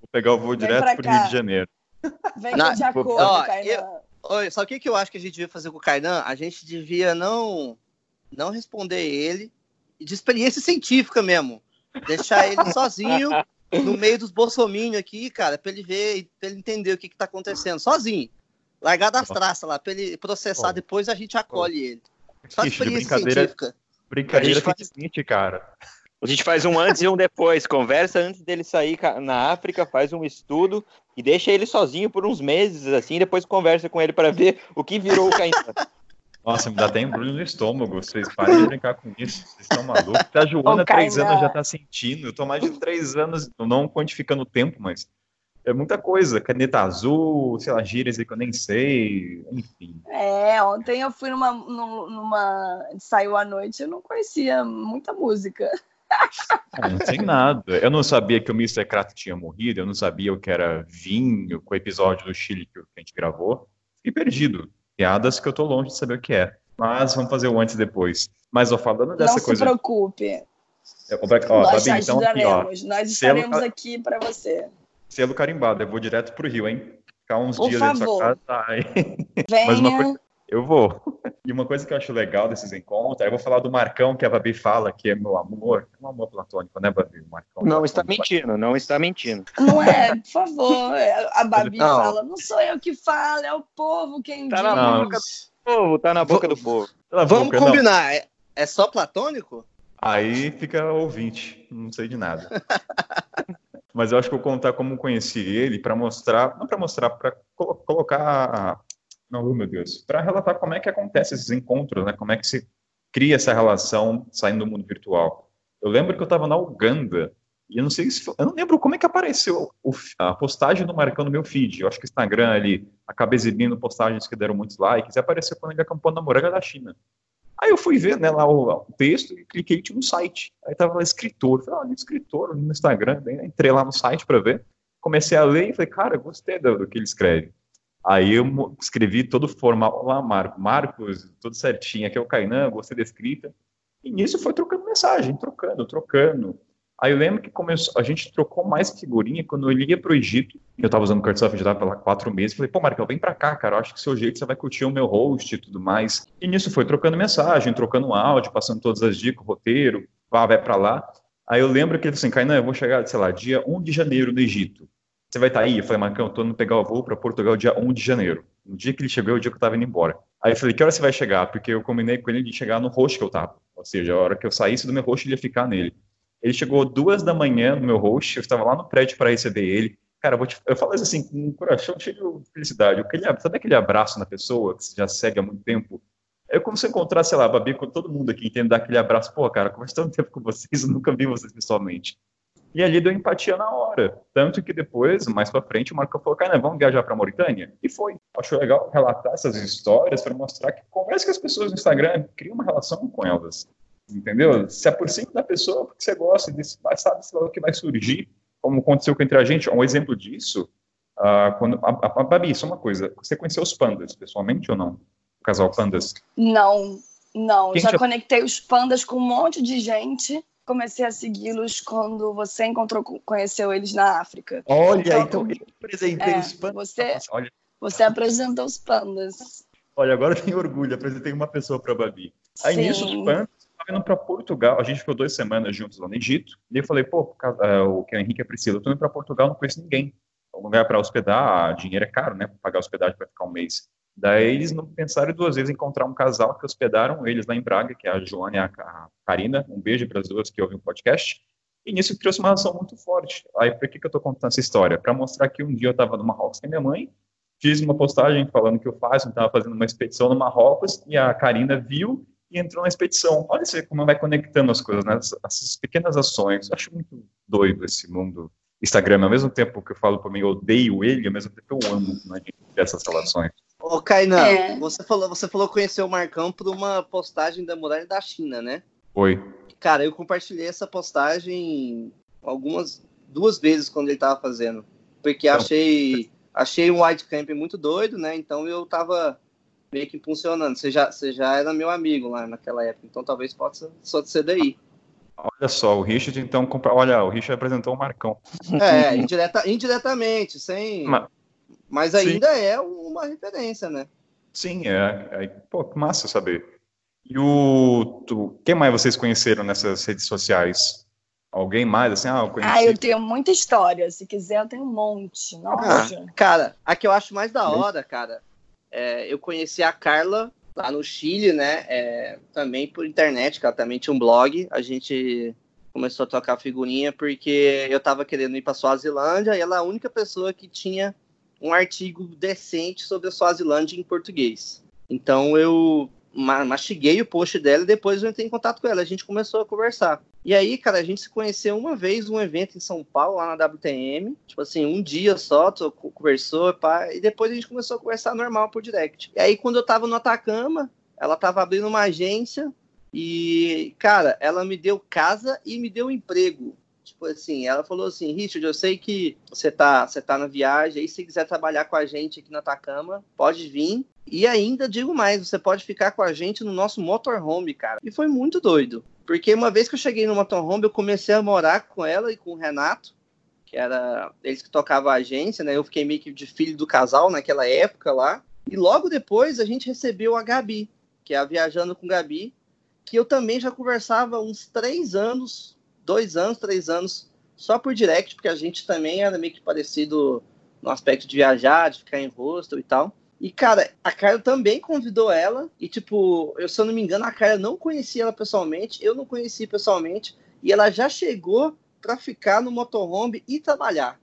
Vou pegar o voo Vem direto para o Rio de Janeiro. (laughs) Vem não, de acordo, ó, Kainan. Eu, só o que, que eu acho que a gente devia fazer com o Kainan? A gente devia não, não responder ele de experiência (laughs) científica mesmo. Deixar ele sozinho no meio dos bolsominions aqui, cara, para ele ver, para ele entender o que, que tá acontecendo. Sozinho. Largar das traças lá, para ele processar oh. depois a gente acolhe oh. ele. Ixi, de brincadeira, científica. brincadeira A tem limite, cara. A gente faz um antes e um depois. Conversa antes dele sair na África, faz um estudo e deixa ele sozinho por uns meses, assim, depois conversa com ele para ver o que virou o Caetano. (laughs) Nossa, me dá até embrulho no estômago. Vocês parem de brincar com isso. Vocês estão malucos. Tá Joana, Ô, três anos já tá sentindo. Eu tô há mais de três anos, não quantificando o tempo, mas é muita coisa. Caneta azul, sei lá, gírias aí que eu nem sei. Enfim. É, ontem eu fui numa, num- numa. Saiu à noite, eu não conhecia muita música. Ah, não sei nada. Eu não sabia que o Mr. Crato tinha morrido. Eu não sabia o que era vinho com o episódio do Chile que a gente gravou. Fiquei perdido. Piadas que eu tô longe de saber o que é. Mas vamos fazer o antes e depois. Mas, ó, falando dessa não se coisa. preocupe. Ó, Bra- ó, nós Babi, então, aqui, ó. Nós estaremos aqui para você. Selo carimbado, eu vou direto pro Rio, hein? Ficar uns Por dias dentro da sua favor. casa. Ai, Venha. (laughs) Mas uma coisa- eu vou. (laughs) E uma coisa que eu acho legal desses encontros, aí eu vou falar do Marcão, que a Babi fala que é meu amor. É um amor platônico, né, Babi? O Marcão. Não está platônico. mentindo, não está mentindo. Não é, por favor. A Babi Não. fala, não sou eu que falo, é o povo quem Tá diz. na Não. boca do povo, tá na boca do povo. A Vamos boca, combinar. É, é só platônico? Aí fica ouvinte, não sei de nada. (laughs) Mas eu acho que eu vou contar como conheci ele para mostrar, não para mostrar, para colocar, não, oh, meu Deus, para relatar como é que acontece esses encontros, né? Como é que se cria essa relação saindo do mundo virtual. Eu lembro que eu estava na Uganda e eu não sei se, eu não lembro como é que apareceu o- a postagem do Marcão no meu feed. Eu acho que o Instagram ali acaba exibindo postagens que deram muitos likes e apareceu quando ele acampou na muralha da China. Aí eu fui ver né, lá o, o texto e cliquei tinha um site. Aí tava lá escritor. Falei, olha, escritor no Instagram. Daí entrei lá no site para ver. Comecei a ler e falei, cara, gostei do, do que ele escreve. Aí eu escrevi todo formal lá, Marco, Marcos, tudo certinho. Aqui é o Kainan, gostei da escrita. E nisso foi trocando mensagem, trocando, trocando. Aí eu lembro que começou, a gente trocou mais figurinha quando ele ia pro Egito. Eu tava usando o Cartsoft já tava lá quatro meses. Falei, pô, Marcão, vem pra cá, cara. Eu acho que seu jeito você vai curtir o meu host e tudo mais. E nisso foi trocando mensagem, trocando áudio, passando todas as dicas, roteiro, vá, vai pra lá. Aí eu lembro que ele assim, Kainan, eu vou chegar, sei lá, dia 1 de janeiro no Egito. Você vai estar aí? Eu falei, Marcão, eu tô indo pegar o voo para Portugal dia 1 de janeiro. No dia que ele chegou, é o dia que eu tava indo embora. Aí eu falei, que hora você vai chegar? Porque eu combinei com ele de chegar no host que eu tava. Ou seja, a hora que eu saísse do meu host, ele ia ficar nele. Ele chegou duas da manhã no meu host, eu estava lá no prédio para receber ele. Cara, eu, te, eu falo isso assim, com um coração cheio de felicidade. Aquele, sabe aquele abraço na pessoa que você já segue há muito tempo? É como se eu encontrasse, sei lá, Babi, com todo mundo aqui, entende? Dar aquele abraço. Pô, cara, conversei tanto tempo com vocês, (laughs) eu nunca vi vocês pessoalmente. E ali deu empatia na hora. Tanto que depois, mais pra frente, o Marco falou, cara, vamos viajar pra Mauritânia? E foi. Acho legal relatar essas histórias para mostrar que conversa com as pessoas no Instagram, cria uma relação com elas. Entendeu? Se aproxima da pessoa porque você gosta, desse, sabe lá, o que vai surgir, como aconteceu com entre a gente. Um exemplo disso, uh, quando, a, a, a Babi, só uma coisa, você conheceu os pandas pessoalmente ou não? O casal pandas? Não, não. Quem Já te- conectei os pandas com um monte de gente. Comecei a segui-los quando você encontrou, conheceu eles na África. Olha, Então, então eu apresentei é, os pandas. você- Nossa, olha, Você apresentou os pandas. olha, agora eu tenho orgulho, apresentei uma pessoa para Babi. Aí Sim. nisso, os pandas indo para Portugal. A gente ficou duas semanas juntos lá no Egito. E eu falei, pô, eh, o que é Henrique e a Priscila, eu tô indo para Portugal, não conheço ninguém. É um lugar para hospedar, dinheiro é caro, né? Pagar hospedagem para ficar um mês. Daí eles não pensaram duas vezes em encontrar um casal que hospedaram eles lá em Braga, que é a Joana e a Karina. Um beijo para as duas que ouvem o podcast. E nisso criou-se uma relação muito forte. Aí, por que, que eu tô contando essa história? Para mostrar que um dia eu estava no Marrocos com minha mãe, fiz uma postagem falando que o Fábio estava fazendo uma expedição no Marrocos e a Karina viu e entrou na expedição. Olha você como vai conectando as coisas, né? Essas- Essas pequenas ações. Eu acho muito doido esse mundo Instagram. Ao mesmo tempo que eu falo para mim, eu odeio ele, ao mesmo tempo eu amo né, dessas relações. Ô, Kainan, É. você, falou, você falou que conheceu o Marcão por uma postagem da muralha da China, né? Oi. Cara, eu compartilhei essa postagem algumas duas vezes quando ele tava fazendo, porque Então- achei achei um white camp muito doido, né? Então eu tava meio que impulsionando. Você já, você já era meu amigo lá naquela época, então talvez possa só ser daí. Olha só, o Richard então compra... Olha, o Richard apresentou o Marcão. É, indireta, indiretamente, sem. Ma- Mas ainda é uma referência, né? Sim, é, é. Pô, que massa saber. E o. Tu... Quem mais vocês conheceram nessas redes sociais? Alguém mais? Assim, ah, eu conheci. Ah, eu tenho muita história. Se quiser, eu tenho um monte. Nossa. Cara, a que eu acho mais da hora, cara, é, eu conheci a Carla lá no Chile, né? É, também por internet, que ela também tinha um blog. A gente começou a trocar figurinha porque eu tava querendo ir para Suazilândia e ela é a única pessoa que tinha um artigo decente sobre a Suazilândia em português. Então eu mastiguei o post dela e depois eu entrei em contato com ela. A gente começou a conversar. E aí, cara, a gente se conheceu uma vez, um evento em São Paulo, lá na WTM. Tipo assim, um dia só, conversou, pá, e depois a gente começou a conversar normal por direct. E aí, quando eu tava no Atacama, ela tava abrindo uma agência e, cara, ela me deu casa e me deu emprego. Tipo assim, ela falou assim, Richard, eu sei que você tá, você tá na viagem, aí se quiser trabalhar com a gente aqui na Atacama, pode vir. E ainda digo mais, você pode ficar com a gente no nosso motorhome, cara. E foi muito doido. Porque uma vez que eu cheguei no motorhome, eu comecei a morar com ela e com o Renato, que era eles que tocavam a agência, né? Eu fiquei meio que de filho do casal naquela época lá. E logo depois a gente recebeu a Gabi, que é a Viajando com Gabi, que eu também já conversava uns três anos, dois anos, três anos, só por direct, porque a gente também era meio que parecido no aspecto de viajar, de ficar em hostel e tal. E, cara, a Carla também convidou ela. E, tipo, eu, se eu não me engano, a Carla não conhecia ela pessoalmente. Eu não conheci pessoalmente. E ela já chegou para ficar no motorhome e trabalhar.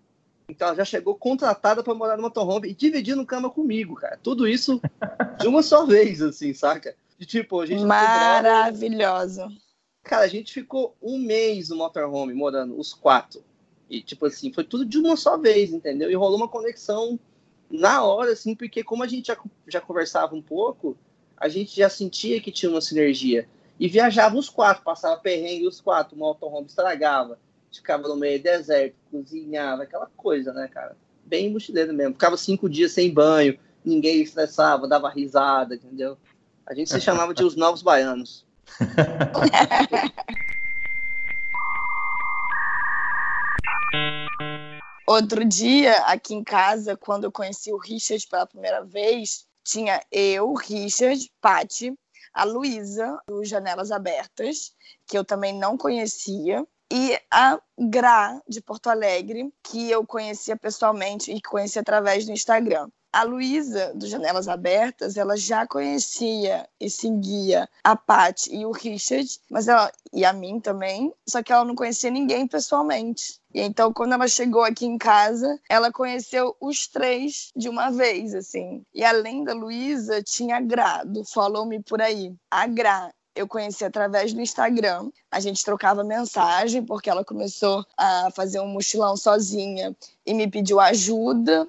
Então ela já chegou contratada para morar no motorhome e dividindo cama comigo, cara. Tudo isso (laughs) de uma só vez, assim, saca? De tipo, a gente. Maravilhosa. Cara, a gente ficou um mês no motorhome morando, os quatro. E, tipo assim, foi tudo de uma só vez, entendeu? E rolou uma conexão na hora, assim, porque como a gente já, já conversava um pouco, a gente já sentia que tinha uma sinergia. E viajava os quatro, passava perrengue os quatro, o motorhome estragava, ficava no meio do deserto, cozinhava, aquela coisa, né, cara? Bem mochileiro mesmo. Ficava cinco dias sem banho, ninguém estressava, dava risada, entendeu? A gente se (laughs) chamava de os novos baianos. (laughs) Outro dia, aqui em casa, quando eu conheci o Richard pela primeira vez, tinha eu, Richard, Pati, a Luísa, do Janelas Abertas, que eu também não conhecia, e a Gra, de Porto Alegre, que eu conhecia pessoalmente e conheci através do Instagram. A Luísa, do Janelas Abertas, ela já conhecia e seguia a Paty e o Richard, mas ela, e a mim também, só que ela não conhecia ninguém pessoalmente. E então, quando ela chegou aqui em casa, ela conheceu os três de uma vez, assim. E além da Luísa, tinha a Gra, do Follow Me Por Aí. A Gra eu conheci através do Instagram. A gente trocava mensagem, porque ela começou a fazer um mochilão sozinha e me pediu ajuda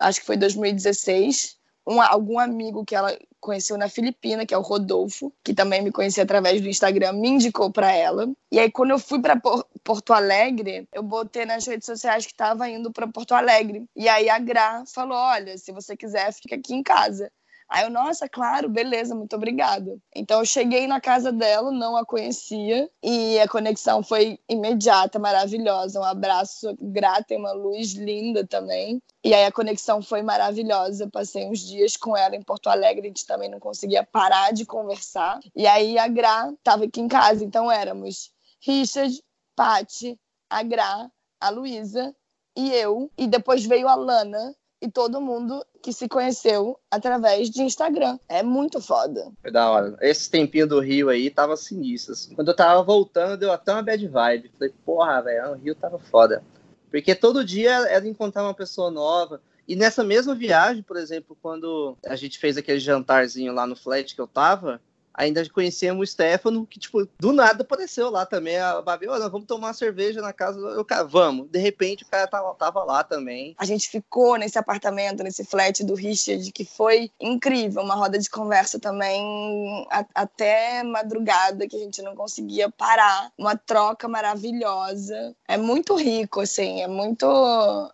acho que foi 2016, um, algum amigo que ela conheceu na Filipina, que é o Rodolfo, que também me conhecia através do Instagram, me indicou para ela. E aí, quando eu fui para Porto Alegre, eu botei nas redes sociais que estava indo para Porto Alegre. E aí a Gra falou: Olha, se você quiser, fica aqui em casa. Aí eu, nossa, claro, beleza, muito obrigada. Então eu cheguei na casa dela, não a conhecia, e a conexão foi imediata, maravilhosa. Um abraço grata e uma luz linda também. E aí a conexão foi maravilhosa. Passei uns dias com ela em Porto Alegre, a gente também não conseguia parar de conversar. E aí a Gra estava aqui em casa, então éramos Richard, Patti, a Gra, a Luísa e eu. E depois veio a Lana, e todo mundo que se conheceu através de Instagram. É muito foda. Foi da hora. Esse tempinho do Rio aí tava sinistro. Assim. Quando eu tava voltando, deu até uma bad vibe. Falei, porra, velho, o Rio tava foda. Porque todo dia era encontrar uma pessoa nova. E nessa mesma viagem, por exemplo, quando a gente fez aquele jantarzinho lá no flat que eu tava, ainda conhecemos o Stefano, que, tipo, do nada apareceu lá também. A Babi, vamos tomar uma cerveja na casa. Eu, cara, vamos. De repente, o cara tava, tava lá também. A gente ficou nesse apartamento, nesse flat do Richard, que foi incrível. Uma roda de conversa também a, até madrugada, que a gente não conseguia parar. Uma troca maravilhosa. É muito rico, assim. É muito.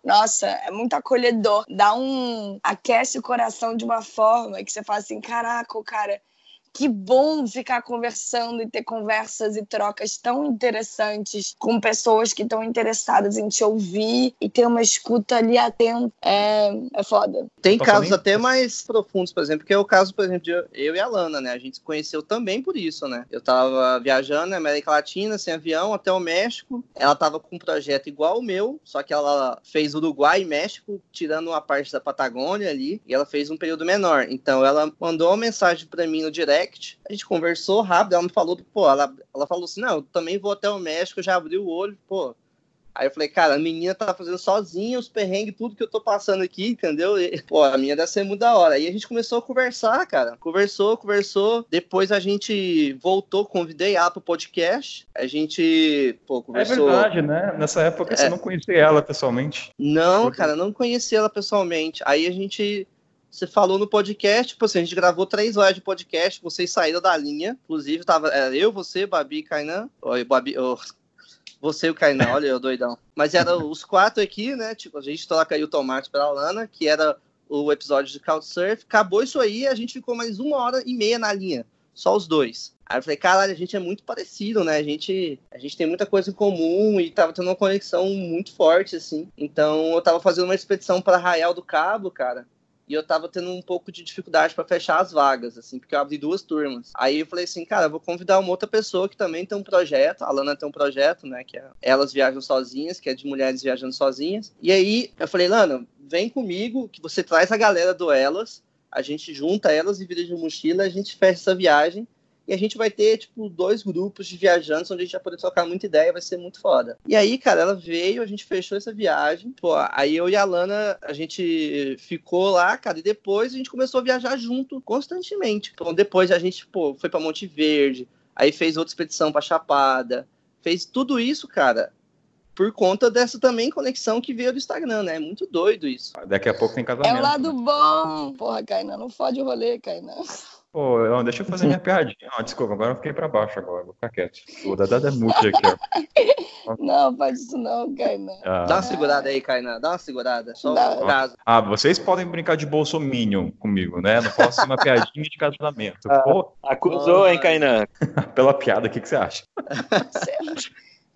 Nossa, é muito acolhedor. Dá um. aquece o coração de uma forma que você fala assim: caraca, o cara que bom ficar conversando e ter conversas e trocas tão interessantes com pessoas que estão interessadas em te ouvir e ter uma escuta ali atenta. É, é foda. Tem casos até mais profundos, por exemplo, que é o caso, por exemplo, de eu e a Lana, né? A gente se conheceu também por isso, né? Eu tava viajando na América Latina, sem avião, até o México. Ela tava com um projeto igual o meu, só que ela fez Uruguai e México, tirando uma parte da Patagônia ali, e ela fez um período menor. Então ela mandou uma mensagem para mim no direct, a gente conversou rápido, ela me falou, pô, ela, ela falou assim, não, eu também vou até o México, já abri o olho, pô, Aí eu falei, cara, a menina tá fazendo sozinha os perrengues, tudo que eu tô passando aqui, entendeu? E, pô, a minha deve ser muito da hora. Aí a gente começou a conversar, cara. Conversou, conversou. Depois a gente voltou, convidei ela pro podcast. A gente, pô, conversou. É verdade, né? Nessa época é. você não conhecia ela pessoalmente. Não, cara, não conhecia ela pessoalmente. Aí a gente você falou no podcast, tipo assim, a gente gravou três horas de podcast, vocês saíram da linha. Inclusive, tava eu, você, Babi e Kainan. Oi, Babi, oh, você e o Kainan, olha eu doidão. Mas era os quatro aqui, né? Tipo, a gente troca aí o tomate pra Lana, que era o episódio de Couchsurf. Acabou isso aí, a gente ficou mais uma hora e meia na linha. Só os dois. Aí eu falei, caralho, a gente é muito parecido, né? A gente, a gente tem muita coisa em comum e tava tendo uma conexão muito forte, assim. Então eu tava fazendo uma expedição para Arraial do Cabo, cara e eu tava tendo um pouco de dificuldade para fechar as vagas, assim, porque eu abri duas turmas. Aí eu falei assim, cara, vou convidar uma outra pessoa que também tem um projeto, a Lana tem um projeto, né, que é Elas Viajam Sozinhas, que é de mulheres viajando sozinhas. E aí eu falei, Lana, vem comigo, que você traz a galera do Elas, a gente junta elas e vira de mochila, a gente fecha essa viagem e a gente vai ter, tipo, dois grupos de viajantes onde a gente vai poder trocar muita ideia, vai ser muito foda. E aí, cara, ela veio, a gente fechou essa viagem. Pô, aí eu e a Lana, a gente ficou lá, cara, e depois a gente começou a viajar junto constantemente. Então, depois a gente, pô, foi pra Monte Verde, aí fez outra expedição pra Chapada, fez tudo isso, cara, por conta dessa também conexão que veio do Instagram, né? É muito doido isso. Daqui a pouco tem casamento. É o lado né? bom. Porra, Kainan, não fode o rolê, Kainan. Pô, não, deixa eu fazer minha (laughs) piadinha. Oh, desculpa, agora eu fiquei pra baixo agora. Vou ficar quieto. O Dadá é mute aqui, ó. (laughs) Não, faz isso não, Kainan. Ah. Dá uma segurada aí, Kainan. Dá uma segurada. Só um caso. Ah, vocês podem brincar de bolsominion comigo, né? Não posso ser uma piadinha de casamento. Ah, Pô. Acusou, hein, Kainan? (laughs) Pela piada, o que, que você acha?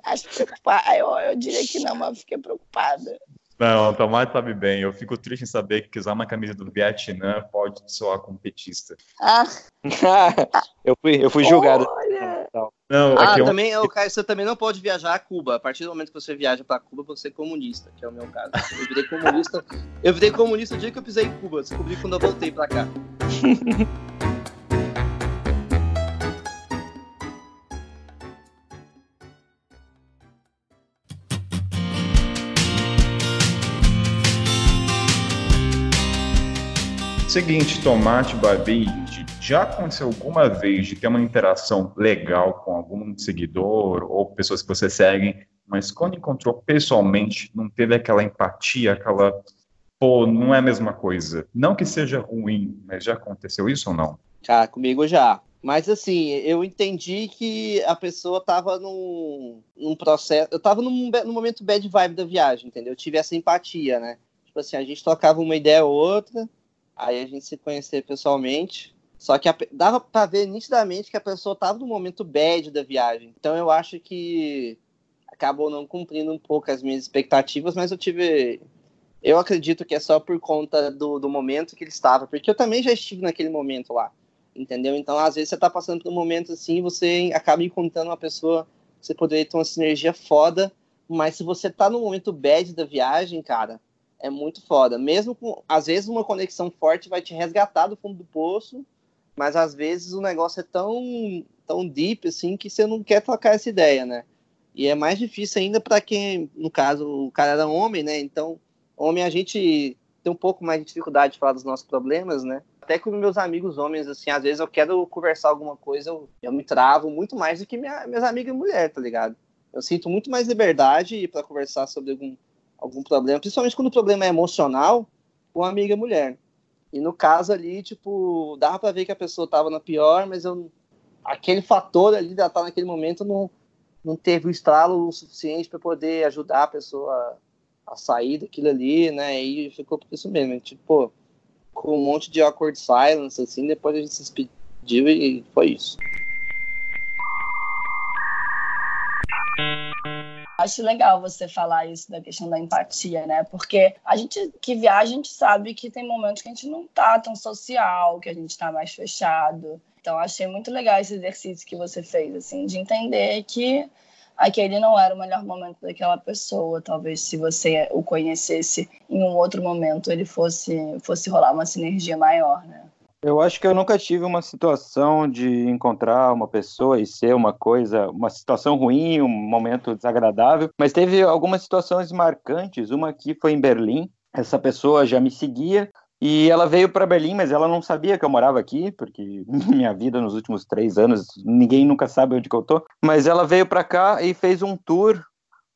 Acho preocupada. Eu, eu diria que não, mas fiquei preocupada. Não, o Tomate sabe bem. Eu fico triste em saber que usar uma camisa do Vietnã pode soar como petista. Ah. (laughs) eu fui, eu fui julgado. Olha. Não, ah, é também, um... Caio, você também não pode viajar a Cuba. A partir do momento que você viaja para Cuba, você é comunista, que é o meu caso. Eu virei comunista. eu virei comunista o dia que eu pisei em Cuba. Descobri quando eu voltei para cá. (laughs) Seguinte, Tomate Babi, já aconteceu alguma vez de ter uma interação legal com algum seguidor ou pessoas que você segue, mas quando encontrou pessoalmente, não teve aquela empatia, aquela. Pô, não é a mesma coisa. Não que seja ruim, mas já aconteceu isso ou não? Cara, comigo já. Mas assim, eu entendi que a pessoa tava num, num processo. Eu tava num, num momento bad vibe da viagem, entendeu? Eu tive essa empatia, né? Tipo assim, a gente tocava uma ideia ou outra, Aí a gente se conhecer pessoalmente. Só que a, dava para ver nitidamente que a pessoa estava no momento bad da viagem. Então eu acho que acabou não cumprindo um pouco as minhas expectativas, mas eu tive. Eu acredito que é só por conta do, do momento que ele estava, porque eu também já estive naquele momento lá, entendeu? Então, às vezes, você está passando por um momento assim, você acaba encontrando uma pessoa você poderia ter uma sinergia foda, mas se você está no momento bad da viagem, cara, é muito foda. Mesmo com, às vezes, uma conexão forte vai te resgatar do fundo do poço, mas às vezes o negócio é tão, tão deep assim que você não quer trocar essa ideia, né? E é mais difícil ainda para quem, no caso, o cara era homem, né? Então, homem a gente tem um pouco mais de dificuldade de falar dos nossos problemas, né? Até com meus amigos homens, assim, às vezes eu quero conversar alguma coisa, eu, eu me travo muito mais do que minha, minhas amigas mulheres, tá ligado? Eu sinto muito mais liberdade para conversar sobre algum algum problema, principalmente quando o problema é emocional, com a amiga mulher. E no caso ali, tipo, dava para ver que a pessoa tava na pior, mas eu aquele fator ali ela estar naquele momento não não teve o estralo o suficiente para poder ajudar a pessoa a, sair daquilo ali, né? E ficou por isso mesmo, tipo, com um monte de awkward silence assim, depois a gente se e foi isso. Acho legal você falar isso da questão da empatia, né? Porque a gente que viaja, a gente sabe que tem momentos que a gente não tá tão social, que a gente tá mais fechado. Então, achei muito legal esse exercício que você fez, assim, de entender que aquele não era o melhor momento daquela pessoa. Talvez se você o conhecesse em um outro momento, ele fosse, fosse rolar uma sinergia maior, né? Eu acho que eu nunca tive uma situação de encontrar uma pessoa e ser uma coisa, uma situação ruim, um momento desagradável, mas teve algumas situações marcantes. Uma que foi em Berlim. Essa pessoa já me seguia e ela veio para Berlim, mas ela não sabia que eu morava aqui, porque (laughs) minha vida nos últimos três anos ninguém nunca sabe onde que eu tô. Mas ela veio para cá e fez um tour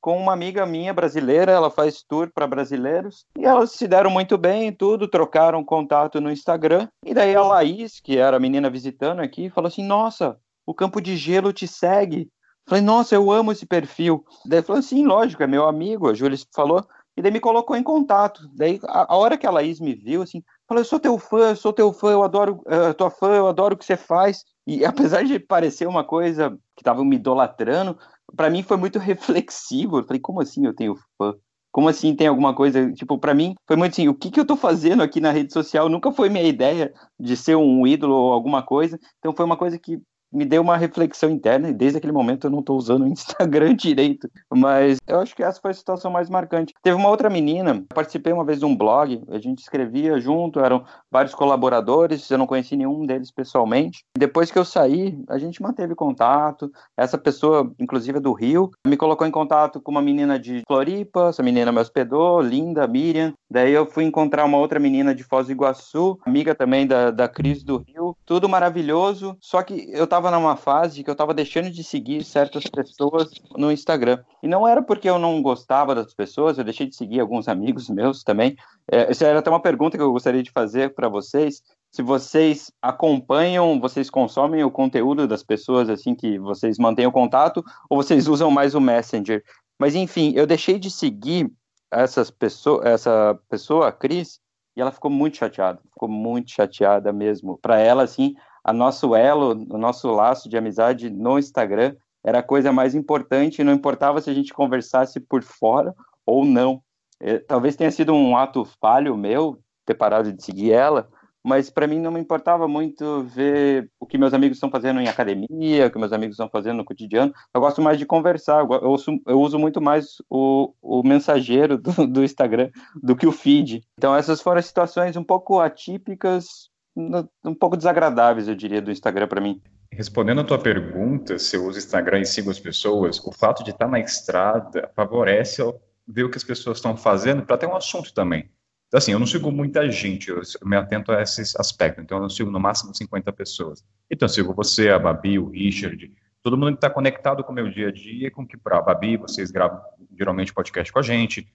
com uma amiga minha brasileira, ela faz tour para brasileiros, e elas se deram muito bem, tudo, trocaram contato no Instagram, e daí a Laís, que era a menina visitando aqui, falou assim, nossa, o Campo de Gelo te segue. Falei, nossa, eu amo esse perfil. Daí falou assim, lógico, é meu amigo, a Júlia falou, e daí me colocou em contato. Daí, a, a, hora que a Laís me viu, assim, falou, eu sou teu fã, eu sou teu fã, eu adoro uh, tua fã, eu adoro o que você faz. E (laughs) apesar de parecer uma coisa que estavam me idolatrando, para mim foi muito (laughs) reflexivo. Eu falei, como assim eu tenho fã? Como assim tem alguma coisa? Tipo, para mim foi muito assim, o que, que eu tô fazendo aqui na rede social? Nunca foi minha ideia de ser um ídolo ou alguma coisa. Então foi uma coisa que me deu uma reflexão interna e desde aquele momento eu não estou usando o Instagram (laughs) direito. Mas eu acho que essa foi a situação mais marcante. Teve uma outra menina, participei uma vez de um blog, a gente escrevia junto, eram vários colaboradores, eu não conheci nenhum deles pessoalmente. Depois que eu saí, a gente manteve contato. Essa pessoa, inclusive é do Rio, me colocou em contato com uma menina de Floripa, essa menina me hospedou, linda, Miriam. Daí eu fui encontrar uma outra menina de Foz do Iguaçu, amiga também da, da Cris do Rio. Tudo maravilhoso, só que eu tava estava numa fase que eu estava deixando de seguir certas pessoas no Instagram. E não era porque eu não gostava das pessoas, eu deixei de seguir alguns amigos meus também. É, essa era até uma pergunta que eu gostaria de fazer para vocês. Se vocês acompanham, vocês consomem o conteúdo das pessoas assim que vocês mantêm o contato, ou vocês usam mais o Messenger? Mas enfim, eu deixei de seguir essas pessoas, essa pessoa, a Cris, e ela ficou muito chateada, ficou muito chateada mesmo. Para ela, assim, a nosso elo, o nosso laço de amizade no Instagram era a coisa mais importante, não importava se a gente conversasse por fora ou não. É, talvez tenha sido um ato falho meu ter parado de seguir ela, mas para mim não me importava muito ver o que meus amigos estão fazendo em academia, o que meus amigos estão fazendo no cotidiano. Eu gosto mais de conversar, eu uso, eu uso muito mais o, o mensageiro do, do Instagram do que o feed. Então essas foram situações um pouco atípicas, um pouco desagradáveis, eu diria, do Instagram para mim. Respondendo a tua pergunta, se eu uso Instagram e sigo as pessoas, o fato de estar na estrada favorece ver o que as pessoas estão fazendo para ter um assunto também. Então, assim, eu não sigo muita gente, eu me atento a esse aspecto. Então, eu sigo no máximo 50 pessoas. Então, eu sigo você, a Babi, o Richard, todo mundo que está conectado com o meu dia a dia, com que, a Babi, vocês gravam geralmente podcast com a gente.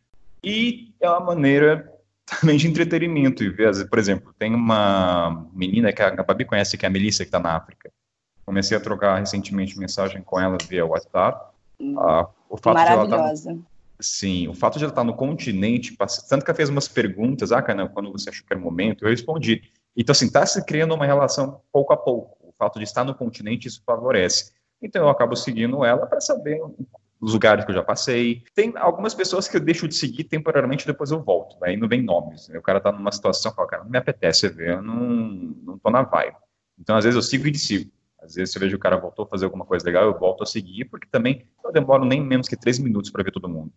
E é uma maneira também de entretenimento. E ver, por exemplo, tem uma menina que a Babi conhece, que é a Melissa, que está na África. Comecei a trocar recentemente mensagem com ela via WhatsApp. Ah, o fato Maravilhosa. De ela tá, sim, o fato de ela estar tá no continente, tanto que ela fez umas perguntas, ah, cara, quando você achou que era o momento, eu respondi. Então, assim, está se criando uma relação pouco a pouco. O fato de estar no continente, isso favorece. Então, eu acabo seguindo ela para saber os lugares que eu já passei. Tem algumas pessoas que eu deixo de seguir temporariamente depois eu volto. Aí não vem nomes. Né? O cara tá numa situação, fala, cara, não me apetece ver, eu não, não tô na vibe. Então, às vezes, eu sigo e sigo. Às vezes, se eu vejo o cara voltou a fazer alguma coisa legal, eu volto a seguir, porque também eu demoro nem menos que três minutos para ver todo mundo.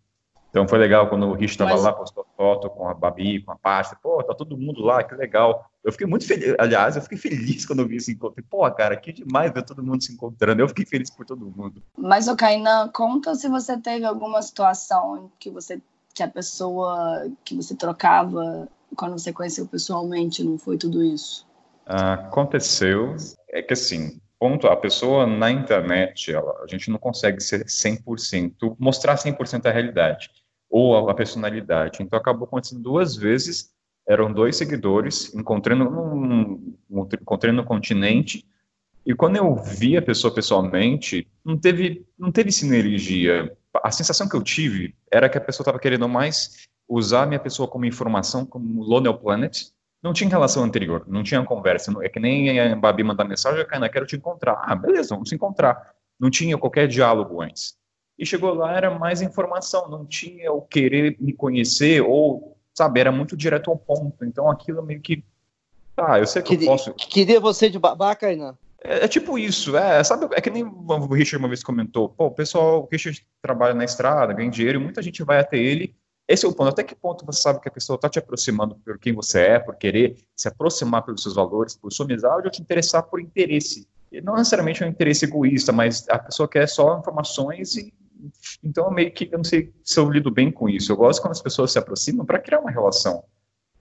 Então foi legal quando o Rich estava Mas... lá, postou foto com a Babi, com a pasta. Pô, tá todo mundo lá, que legal. Eu fiquei muito feliz. Aliás, eu fiquei feliz (laughs) quando eu vi esse encontro. Pô, cara, que demais ver todo mundo se encontrando. Eu fiquei feliz por todo mundo. Mas, o Kainan, conta se você teve alguma situação que você que a pessoa que você trocava quando você conheceu pessoalmente não foi tudo isso? Aconteceu. É que assim, ponto, a pessoa na internet, ela, a gente não consegue ser 100%, mostrar 100% a realidade ou a, personalidade. Então acabou acontecendo duas vezes. Eram dois seguidores encontrando no, encontrando no continente e quando eu vi a pessoa pessoalmente, não teve não teve sinergia. A sensação que eu tive era que a pessoa estava querendo mais usar a minha pessoa como informação, como Lonely Planet, Não tinha relação anterior, não tinha conversa. É que nem a Babi mandar mensagem, Kainan, quero te encontrar. Ah, beleza, vamos se encontrar. Não tinha qualquer diálogo antes. E chegou lá, era mais informação, não tinha o querer me conhecer, ou, sabe, era muito direto ao ponto. Então aquilo meio que. Tá, eu sei que queria, eu posso. Queria você de babaca, Kainan? É, é, tipo isso, é, sabe, é que nem o Richard uma vez comentou, pô, o pessoal, o Richard trabalha na estrada, ganha dinheiro, e muita gente vai até ele esse é o ponto. Até que ponto você sabe que a pessoa está te aproximando por quem você é, por querer se aproximar pelos seus valores, por sua amizade, ou te interessar por interesse? E não necessariamente é um interesse egoísta, mas a pessoa quer só informações e então meio que eu não sei se eu lido bem com isso. Eu gosto quando as pessoas se aproximam para criar uma relação.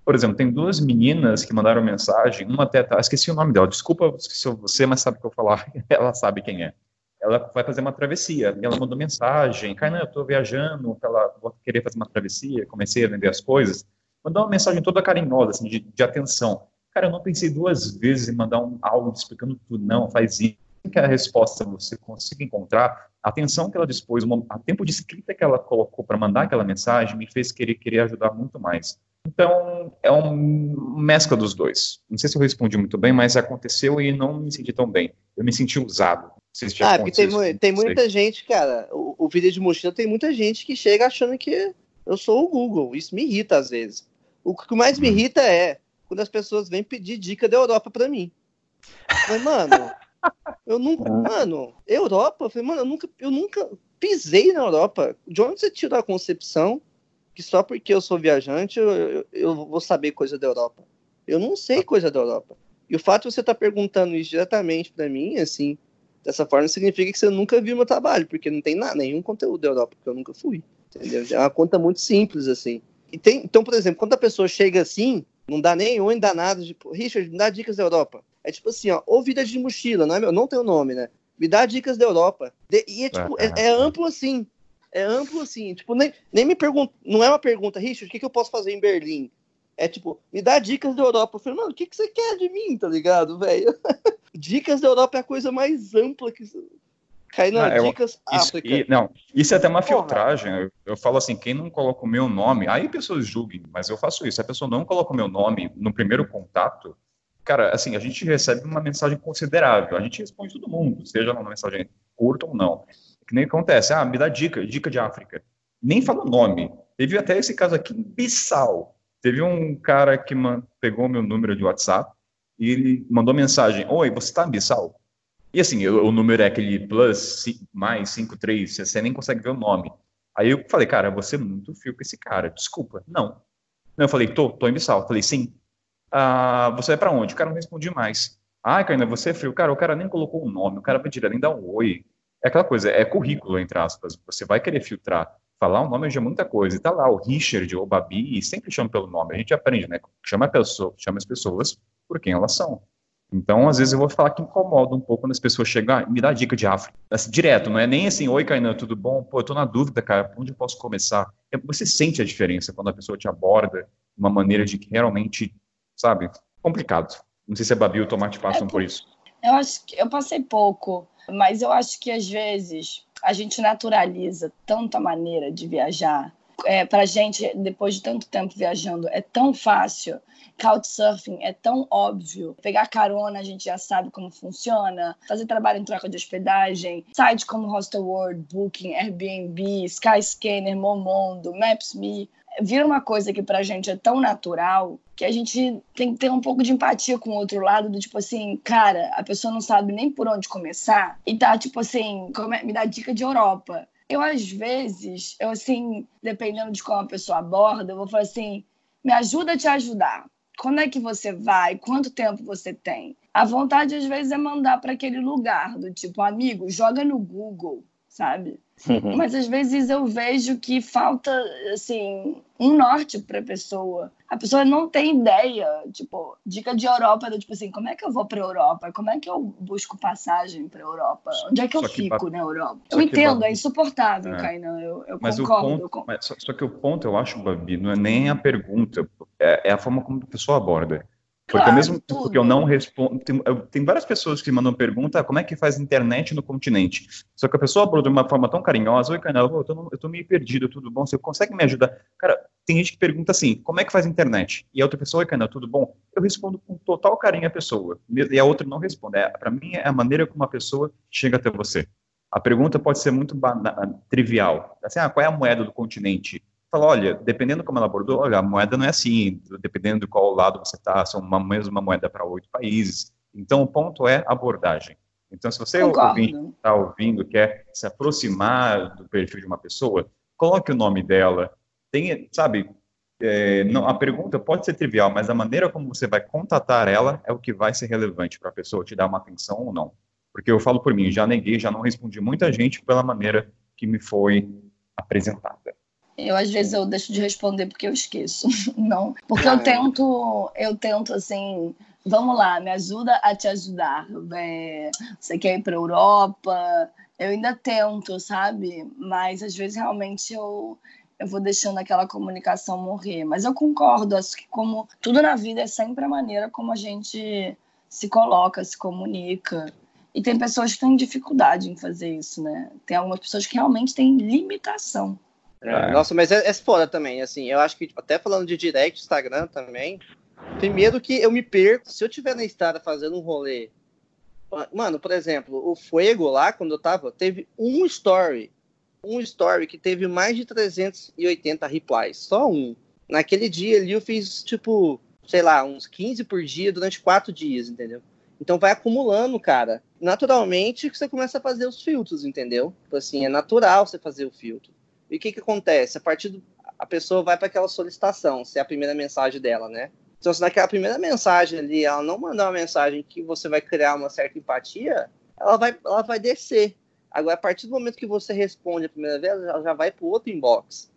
Por exemplo, tem duas meninas que mandaram mensagem, uma até tá, esqueci o nome dela. Desculpa se você, mas sabe o que eu falar. (laughs) Ela sabe quem é ela vai fazer uma travessia. Ela mandou mensagem, Kainan, eu estou viajando, ela vou querer fazer uma travessia, comecei a vender as coisas. Mandou uma mensagem toda carinhosa, assim, de, de atenção. Cara, eu não pensei duas vezes em mandar um áudio explicando tudo, não, faz isso. Que a resposta você consiga encontrar, a atenção que ela dispôs, o tempo de escrita que ela colocou para mandar aquela mensagem me fez querer, querer ajudar muito mais. Então, é uma mescla dos dois. Não sei se eu respondi muito bem, mas aconteceu e não me senti tão bem. Eu me senti usado ah, porque tem, tem muita gente, cara. O, o vídeo de mochila tem muita gente que chega achando que eu sou o Google. Isso me irrita às vezes. O que mais me hum. irrita é quando as pessoas vêm pedir dica da Europa para mim. Mas, mano, eu nunca. Ah. Mano, Europa? Eu falei, mano, eu nunca, eu nunca pisei na Europa. De onde você tirou a concepção que só porque eu sou viajante eu, eu, eu vou saber coisa da Europa? Eu não sei coisa da Europa. E o fato de você estar tá perguntando isso diretamente para mim, assim, Dessa forma significa que você nunca viu meu trabalho, porque não tem nada, nenhum conteúdo da Europa, porque eu nunca fui. Entendeu? É uma conta muito simples, assim. E tem, então, por exemplo, quando a pessoa chega assim, não dá nem dá nada, tipo, Richard, me dá dicas da Europa. É tipo assim, ó, ou vida de mochila, não é meu, não tem o nome, né? Me dá dicas da Europa. De, e é tipo, é, é, amplo assim. É amplo assim. Tipo, nem, nem me pergunta, não é uma pergunta, Richard, o que, que eu posso fazer em Berlim? É tipo, me dá dicas da Europa. Eu falei, mano, o que, que você quer de mim, tá ligado, velho? (laughs) dicas da Europa é a coisa mais ampla que. Cai na ah, dicas eu, isso, e, não, isso é até uma Porra. filtragem. Eu, eu, falo assim, quem não coloca o meu nome, aí pessoas julguem, mas eu faço isso. Se a pessoa não coloca o meu nome no primeiro contato, cara, assim, a gente recebe uma mensagem considerável. A gente responde todo mundo, seja uma mensagem curta ou não. Que nem acontece, ah, me dá dica, dica de África. Nem fala o nome. Teve até esse caso aqui em Bissau. Teve um cara que pegou meu número de WhatsApp e ele mandou mensagem: Oi, você está em Bissau? E assim, eu, o número é aquele plus, mais 53, você nem consegue ver o nome. Aí eu falei, cara, você é muito frio com esse cara, desculpa. Não. Eu falei, tô, tô em Bissau. Eu falei, sim. Ah, você é para onde? O cara não responde mais. Ah, Karina, você é frio. Cara, o cara nem colocou o nome, o cara vai direto nem dar um oi. É aquela coisa, é currículo, entre aspas. Você vai querer filtrar falar o nome de muita coisa. E tá lá o Richard ou Babi, e sempre chama pelo nome. A gente aprende, né? Chama, a pessoa, chama as pessoas por quem elas são. Então, às vezes eu vou falar que incomoda um pouco quando as pessoas chegam, ah, me dá dica de África. Assim, direto, não é nem assim, oi, Kainan, tudo bom? Pô, eu tô na dúvida, cara, por onde eu posso começar? É, você sente a diferença quando a pessoa te aborda de uma maneira de que realmente, sabe, complicado. Não sei se a Babi e o Tomate passam é, por isso. Eu acho que eu passei pouco, mas eu acho que às vezes a gente naturaliza tanta maneira de viajar. É, para gente, depois de tanto tempo viajando, é tão fácil. Couchsurfing é tão óbvio. Pegar carona, a gente já sabe como funciona. Fazer trabalho em troca de hospedagem. Sites como Hostelworld, Booking, Airbnb, Skyscanner, Momondo, Maps.me vira uma coisa que pra gente é tão natural que a gente tem que ter um pouco de empatia com o outro lado, do tipo assim, cara, a pessoa não sabe nem por onde começar e tá tipo assim, me dá dica de Europa. Eu, às vezes, eu assim, dependendo de como a pessoa aborda, eu vou falar assim, me ajuda a te ajudar. Quando é que você vai? Quanto tempo você tem? A vontade, às vezes, é mandar para aquele lugar, do tipo, amigo, joga no Google, sabe? Uhum. Mas às vezes eu vejo que falta, assim, um norte para a pessoa. A pessoa não tem ideia, tipo, dica de Europa, do tipo assim, como é que eu vou para Europa? Como é que eu busco passagem para Europa? Onde é que eu fico na Europa? Eu entendo, é insuportável, é. Kainan, eu, eu mas concordo. O ponto, mas só, só, que o ponto, eu acho, Babi, não é nem a pergunta, é, é a forma como a pessoa aborda. Porque claro, mesmo tudo. porque eu não respondo. Tem, eu, tem, várias pessoas que mandam pergunta ah, como é que faz internet no continente. Só que a pessoa aborda de uma forma tão carinhosa, oi, Canela, eu tô, eu tô meio perdido, tudo bom? Você consegue me ajudar? Cara, tem gente que pergunta assim, como é que faz internet? E a outra pessoa, Cana, tudo bom? Eu respondo com total carinho a pessoa. E a outra não responde. É, Para mim, é a maneira como a pessoa chega até você. A pergunta pode ser muito trivial. Assim, ah, qual é a moeda do continente? Fala, olha, dependendo como ela abordou, olha, a moeda não é assim, dependendo de qual lado você está, são uma mesma moeda para oito países. Então, o ponto é abordagem. Então, se você está ouvindo, quer se aproximar do perfil de uma pessoa, coloque o nome dela, tem, sabe, é, não, a pergunta pode ser trivial, mas a maneira como você vai contatar ela é o que vai ser relevante para a pessoa te dar uma atenção ou não. Porque eu falo por mim, já neguei, já não respondi muita gente pela maneira que me foi apresentada. Eu às vezes eu deixo de responder porque eu esqueço, (laughs) não, porque eu tento, eu tento assim, vamos lá, me ajuda a te ajudar. É, você quer ir para Europa? Eu ainda tento, sabe? Mas às vezes realmente eu eu vou deixando aquela comunicação morrer. Mas eu concordo, acho que como tudo na vida é sempre a maneira como a gente se coloca, se comunica. E tem pessoas que têm dificuldade em fazer isso, né? Tem algumas pessoas que realmente têm limitação. É, nossa, mas é, é foda também, assim, eu acho que até falando de direct, Instagram também, primeiro que eu me perco, se eu tiver na estrada fazendo um rolê, mano, por exemplo, o Fuego lá, quando eu tava, teve um story um story que teve mais de 380 replies, só um. Naquele dia ali eu fiz, tipo, sei lá, uns 15 por dia durante quatro dias, entendeu? Então vai acumulando, cara. Naturalmente você começa a fazer os filtros, entendeu? Tipo assim, é natural você fazer o filtro. E o que que acontece? A partir do... a pessoa vai para aquela solicitação, se é a primeira mensagem dela, né? Então, se naquela primeira mensagem ali ela não mandar uma mensagem que você vai criar uma certa empatia, ela vai, ela vai descer. Agora, a partir do momento que você responde a primeira vez, ela já vai para o outro inbox.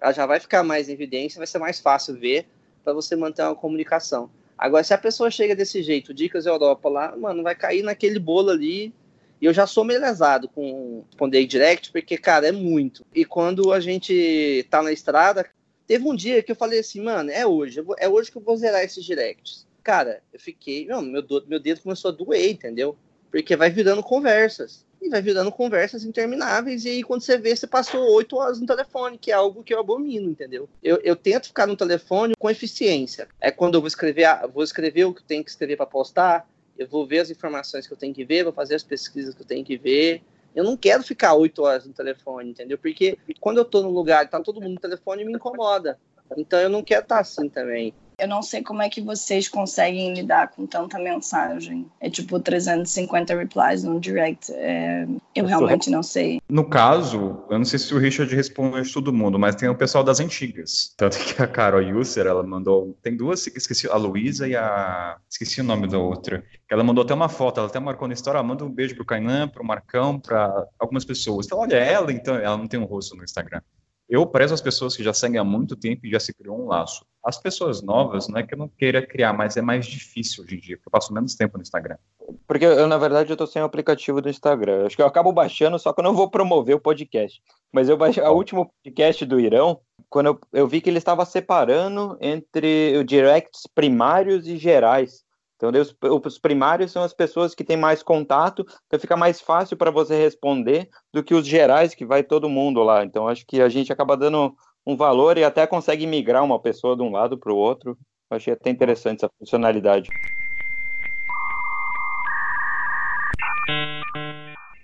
Ela já vai ficar mais em evidência, vai ser mais fácil ver para você manter uma comunicação. Agora, se a pessoa chega desse jeito, Dicas Europa lá, mano, vai cair naquele bolo ali. E eu já sou meio lesado com responder direct, porque, cara, é muito. E quando a gente tá na estrada, teve um dia que eu falei assim, mano, é hoje, é hoje que eu vou zerar esses directs. Cara, eu fiquei, não, meu, meu dedo começou a doer, entendeu? Porque vai virando conversas e vai virando conversas intermináveis, e aí quando você vê, você passou oito horas no telefone, que é algo que eu abomino, entendeu? Eu, eu tento ficar no telefone com eficiência. É quando eu vou escrever, vou escrever o que tenho que escrever para postar, eu vou ver as informações que eu tenho que ver, vou fazer as pesquisas que eu tenho que ver. Eu não quero ficar oito horas no telefone, entendeu? Porque quando eu tô no lugar e tá todo mundo no telefone, me incomoda. Então eu não quero estar tá assim também. Eu não sei como é que vocês conseguem lidar com tanta mensagem. É tipo 350 replies no direct. É, eu realmente não sei. No caso, eu não sei se o Richard responde todo mundo, mas tem o pessoal das antigas. Tanto que a Carol User, ela mandou. Tem duas, esqueci, a Luísa e a. Esqueci o nome da outra. Ela mandou até uma foto, ela até marcou na história. Ela manda um beijo pro Kainan, pro Marcão, para algumas pessoas. Então, olha, ela, então, ela não tem um rosto no Instagram. Eu prezo as pessoas que já seguem há muito tempo e já se criou um laço. As pessoas novas, não é que eu não queira criar, mas é mais difícil hoje em dia, porque eu passo menos tempo no Instagram. Porque eu, na verdade, eu tô sem o aplicativo do Instagram. Acho que eu acabo baixando, só que eu não vou promover o podcast. Mas eu baixei o último podcast do Irão, quando eu, eu vi que ele estava separando entre directs primários e gerais. Então, os, os primários são as pessoas que têm mais contato, então fica mais fácil para você responder do que os gerais, que vai todo mundo lá. Então, acho que a gente acaba dando um valor e até consegue migrar uma pessoa de um lado para o outro. Achei até interessante essa funcionalidade.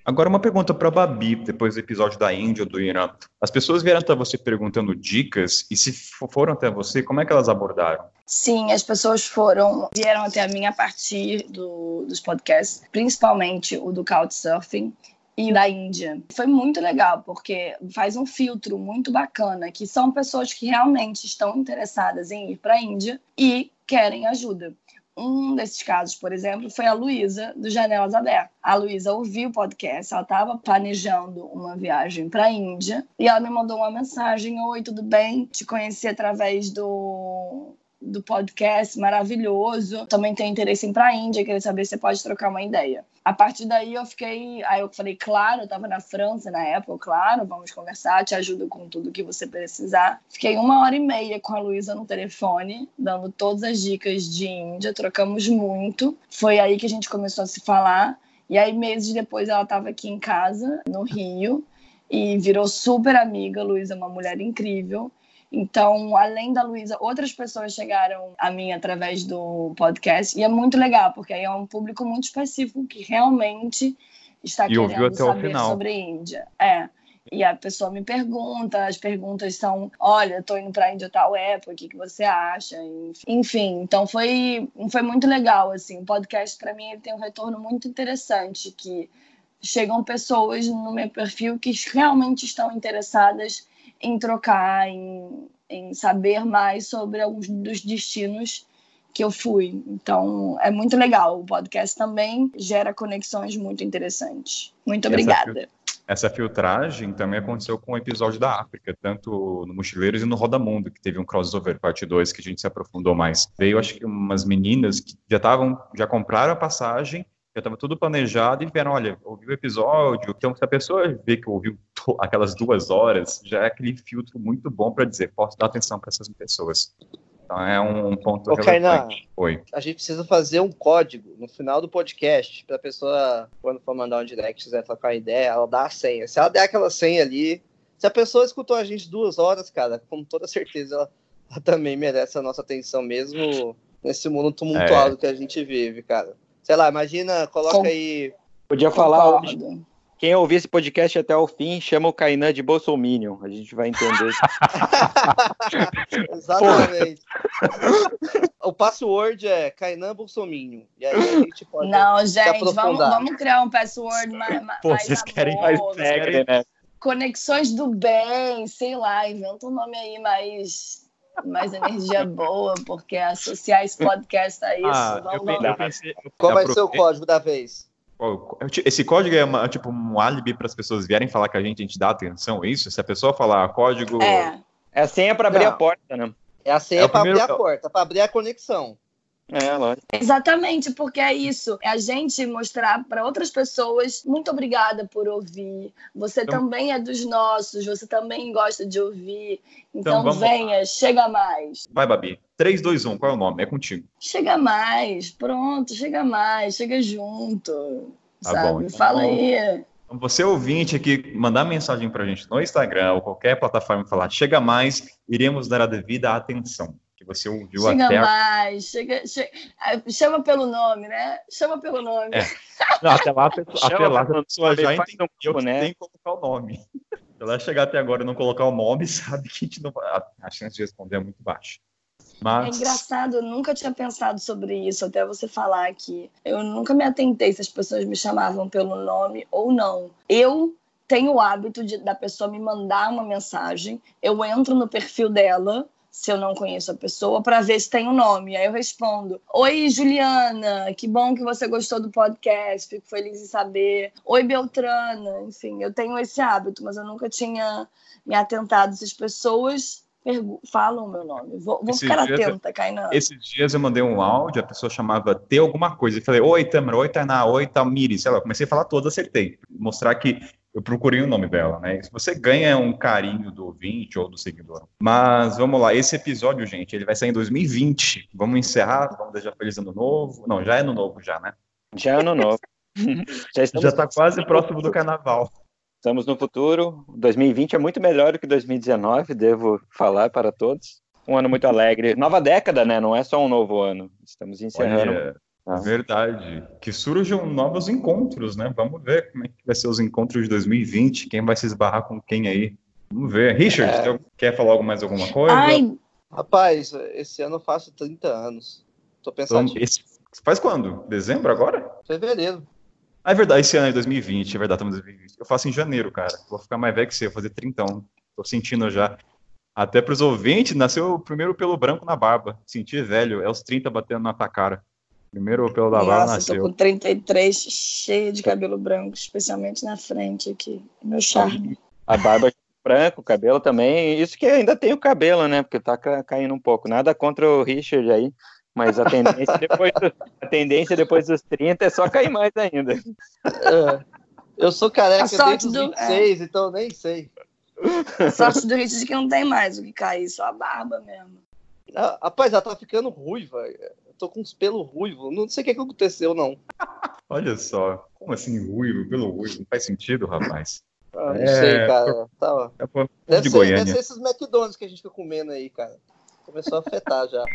Agora uma pergunta para a Babi, depois do episódio da Índia, do Irã. As pessoas vieram até você perguntando dicas, e se foram até você, como é que elas abordaram? Sim, as pessoas foram, vieram até a mim a partir do, dos podcasts, principalmente o do Couchsurfing e da Índia. Foi muito legal, porque faz um filtro muito bacana, que são pessoas que realmente estão interessadas em ir para a Índia e querem ajuda. Um desses casos, por exemplo, foi a Luísa, do Janelas Abertas. A Luísa ouviu o podcast, ela estava planejando uma viagem para a Índia e ela me mandou uma mensagem: Oi, tudo bem? Te conheci através do do podcast, maravilhoso. Também tenho interesse em ir para a Índia, queria saber se você pode trocar uma ideia. A partir daí eu fiquei, aí eu falei, claro, eu estava na França na época, claro, vamos conversar, te ajudo com tudo que você precisar. Fiquei uma hora e meia com a Luísa no telefone, dando todas as dicas de Índia, trocamos muito. Foi aí que a gente começou a se falar. E aí, meses depois, ela estava aqui em casa, no Rio, e virou super amiga. Luísa é uma mulher incrível. Então, além da Luísa, outras pessoas chegaram a mim através do podcast. E é muito legal, porque aí é um público muito específico que realmente está E querendo saber sobre Índia. É. E a pessoa me pergunta, as perguntas são: olha, tô indo pra Índia tal época, o que, que você acha? Enfim, então foi, foi muito legal, assim. O podcast, para mim, ele tem um retorno muito interessante, que chegam pessoas no meu perfil que realmente estão interessadas em trocar, em, em saber mais sobre alguns dos destinos que eu fui. Então, é muito legal. O podcast também gera conexões muito interessantes. Muito obrigada. Essa filtragem também aconteceu com o episódio da África, tanto no Mochileiros e no Roda Mundo, que teve um crossover parte 2 que a gente se aprofundou mais. Veio, acho que umas meninas que já estavam, já compraram a passagem, já estava tudo planejado e vieram, olha, ouviu o episódio. Então, se a pessoa vê que ouviu (laughs) aquelas duas horas, já é aquele filtro muito bom para dizer, posso dar atenção para essas pessoas. Então, é um ponto Ô, relevante. Oi. a gente precisa fazer um código no final do podcast pra pessoa, quando for mandar um direct, quiser trocar uma ideia, ela dá a senha. Se ela der aquela senha ali, se a pessoa escutou a gente duas horas, cara, com toda certeza ela, ela também merece a nossa atenção, mesmo nesse mundo tumultuado que a gente vive, cara. Sei lá, imagina, coloca Com- aí. Podia falar, Concordo. Quem ouvir esse podcast até o fim, chama o Kainan de Bolsominion. A gente vai entender. (laughs) Exatamente. o password é Kainan Bolsominho. E aí a gente pode. Não, gente, vamos, vamos criar um password mais, mais, Pô, vocês querem mais amor, Regra, né? Conexões do bem, sei lá, inventa um nome aí mais, mais energia boa, porque associar esse podcast a isso. Ah, vamos, eu, vamos. eu pensei, eu Qual vai ser o código da vez? Esse código é uma- tipo um álibi para as pessoas vierem falar que a gente, a gente dá atenção, é isso? Se a pessoa falar código. É, É a senha para abrir Não. a porta, né? É a senha É primeiro- abrir a porta, pra abrir a conexão. É, lógico. exatamente, porque é isso. É a gente mostrar para outras pessoas, muito obrigada por ouvir. Você Então- também é dos nossos, você também gosta de ouvir. Então, Então, vamos lá. venha, chega mais. Vai, Babi. 3, 2, 1, qual é o nome? É contigo. Chega mais, pronto, chega mais, chega junto. Tá sabe? bom, então Fala aí. Então, você ouvinte aqui, mandar mensagem pra gente no Instagram ou qualquer plataforma e falar chega mais, iremos dar a devida atenção. Que você ouviu Chega até a... mais, chega, che- ah, chama pelo nome, né? Chama pelo nome. É. (laughs) Não, até lá a pessoa, até lá, a pessoa já entendeu um que boné. tem que colocar o nome. Se ela chegar até agora e não colocar o nome, (laughs) sabe que a gente não vai... a- A chance de responder é muito baixa. É Mas... engraçado, eu nunca tinha pensado sobre isso até você falar aqui. Eu nunca me atentei se as pessoas me chamavam pelo nome ou não. Eu tenho o hábito de, da pessoa me mandar uma mensagem, eu entro no perfil dela, se eu não conheço a pessoa, para ver se tem o um nome. Aí eu respondo: Oi, Juliana, que bom que você gostou do podcast, fico feliz em saber. Oi, Beltrana. Enfim, eu tenho esse hábito, mas eu nunca tinha me atentado se as pessoas falam o meu nome. Vou, vou ficar atenta, Kainan. Esses dias eu mandei um áudio, a pessoa chamava T alguma coisa. Eu falei, oi, Tamara, oi, Tainá, oi, Tamiri. Sei lá, eu comecei a falar todas, acertei. Mostrar que eu procurei o nome dela, né? Se você ganha um carinho do ouvinte ou do seguidor. Mas vamos lá, esse episódio, gente, ele vai sair em 2020. Vamos encerrar, vamos desejar feliz ano novo. Não, já é ano novo já, né? Já é ano novo. (laughs) já estamos, Já tá quase próximo do carnaval. estamos no futuro. 2020 é muito melhor do que 2019, devo falar para todos. Um ano muito alegre. Nova década, né? Não é só um novo ano. Estamos encerrando. Olha, Ah. verdade. Que surjam novos encontros, né? Vamos ver como é que vai ser os encontros de 2020, quem vai se esbarrar com quem aí. Vamos ver. Richard, É. você quer falar algo mais alguma coisa? Ai, Rapaz, esse ano eu faço 30 anos. Tô Então, pensando em esse- faz quando? Dezembro agora? fevereiro. Ah, é verdade, esse ano é 2020, é verdade, estamos em 2020. Eu faço em janeiro, cara. Vou ficar mais velho que você, vou fazer 30. Tô sentindo já. Até pros ouvintes, nasceu o primeiro pelo branco na barba. Senti velho, é os 30 batendo na tua cara. Primeiro pelo da barba nossa, nasceu. tô com 33, cheia de cabelo branco, especialmente na frente aqui. Meu charme. A barba branca, o cabelo também. Isso que ainda tem o cabelo, né? Porque tá ca- caindo um pouco. Nada contra o Richard aí. Mas a tendência depois, do- (laughs) a tendência depois dos 30 é só cair mais ainda. É. Eu sou careca A sorte desde os do- 26, então eu nem sei. A sorte do Richard é que não tem mais o que cair, só a barba mesmo. Ah, Rapaz, ela tá ficando ruiva. Tô com uns pelos ruivos. Não sei o que, que aconteceu, não. (laughs) Olha só, como assim ruivo, pelo ruivo? Não faz sentido, rapaz. Ah, não é, sei, cara. Tá, é deve, de ser, Goiânia. deve ser esses McDonald's que a gente fica comendo aí, cara. Começou a afetar já.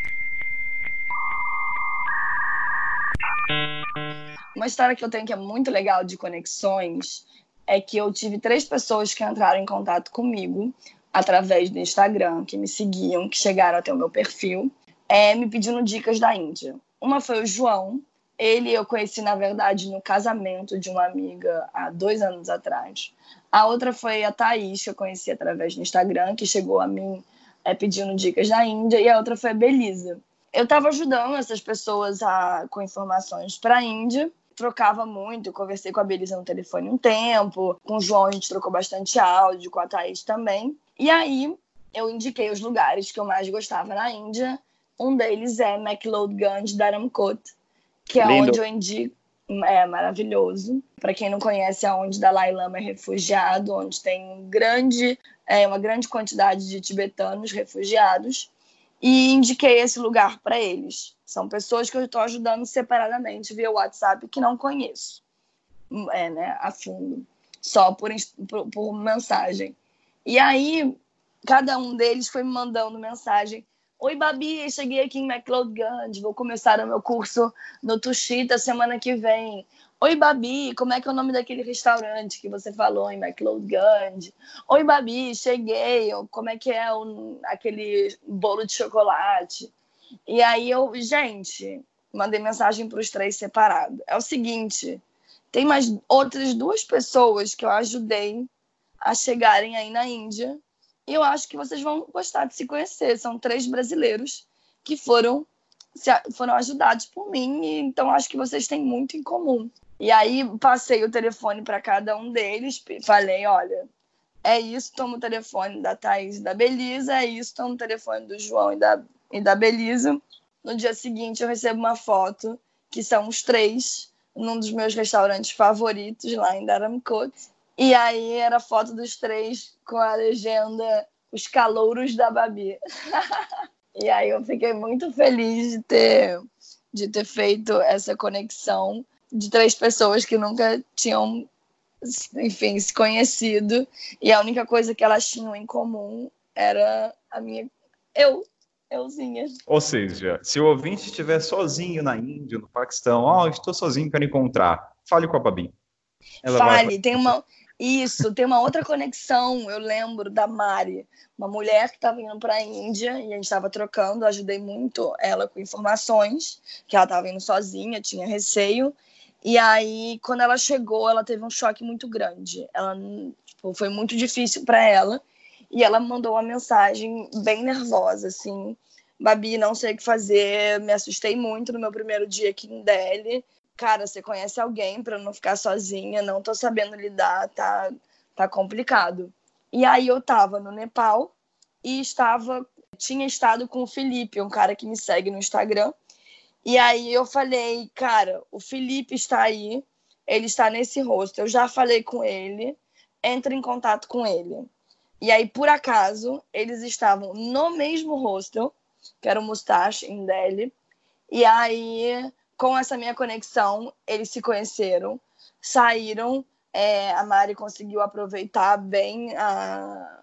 Uma história que eu tenho que é muito legal de conexões é que eu tive três pessoas que entraram em contato comigo através do Instagram, que me seguiam, que chegaram até o meu perfil, é, me pedindo dicas da Índia. Uma foi o João. Ele eu conheci, na verdade, no casamento de uma amiga há dois anos atrás. A outra foi a Thaís, que eu conheci através do Instagram, que chegou a mim é, pedindo dicas da Índia. E a outra foi a Belisa. Eu estava ajudando essas pessoas a, com informações para a Índia trocava muito, conversei com a Belisa no telefone um tempo, com o João a gente trocou bastante áudio, com a Thaís também. E aí eu indiquei os lugares que eu mais gostava na Índia. Um deles é McLeodganj Dharamkot, que é Lindo. onde eu indico. É maravilhoso. Para quem não conhece, é onde Dalai Lama é refugiado, onde tem um grande, é, uma grande quantidade de tibetanos refugiados. E indiquei esse lugar para eles. São pessoas que eu estou ajudando separadamente via WhatsApp que não conheço é, né, a fundo, só por, por, por mensagem. E aí, cada um deles foi me mandando mensagem. Oi, Babi, cheguei aqui em McLeod vou começar o meu curso no Tuxita semana que vem. Oi, Babi, como é que é o nome daquele restaurante que você falou em McLeod Oi, Babi, cheguei, como é que é o, aquele bolo de chocolate? E aí eu, gente, mandei mensagem para os três separados. É o seguinte, tem mais outras duas pessoas que eu ajudei a chegarem aí na Índia. E eu acho que vocês vão gostar de se conhecer. São três brasileiros que foram foram ajudados por mim, e então acho que vocês têm muito em comum. E aí passei o telefone para cada um deles, falei, olha, é isso, toma o telefone da Thaís e da Belisa, é isso, toma o telefone do João e da e da Belisa. No dia seguinte, eu recebo uma foto, que são os três, num dos meus restaurantes favoritos lá em Dharamkot. E aí era a foto dos três com a legenda Os Calouros da Babi. (laughs) e aí eu fiquei muito feliz de ter, de ter feito essa conexão de três pessoas que nunca tinham, enfim, se conhecido. E a única coisa que elas tinham em comum era a minha eu euzinha. Ou seja, se o ouvinte estiver sozinho na Índia, no Paquistão, ó, oh, estou sozinho, quero encontrar, fale com a Babi. Ela fale, vai... tem uma. Isso, tem uma outra conexão, eu lembro da Mari, uma mulher que estava indo para a Índia e a gente estava trocando, ajudei muito ela com informações, que ela estava indo sozinha, tinha receio. E aí, quando ela chegou, ela teve um choque muito grande. Ela tipo, foi muito difícil para ela. E ela mandou uma mensagem bem nervosa, assim. Babi, não sei o que fazer, me assustei muito no meu primeiro dia aqui em Delhi. Cara, você conhece alguém para não ficar sozinha? Não tô sabendo lidar, tá, tá complicado. E aí eu tava no Nepal e estava tinha estado com o Felipe, um cara que me segue no Instagram. E aí eu falei, cara, o Felipe está aí, ele está nesse rosto. Eu já falei com ele, entre em contato com ele. E aí, por acaso, eles estavam no mesmo hostel, que era o Mustache, em Delhi. E aí, com essa minha conexão, eles se conheceram, saíram. É, a Mari conseguiu aproveitar bem a,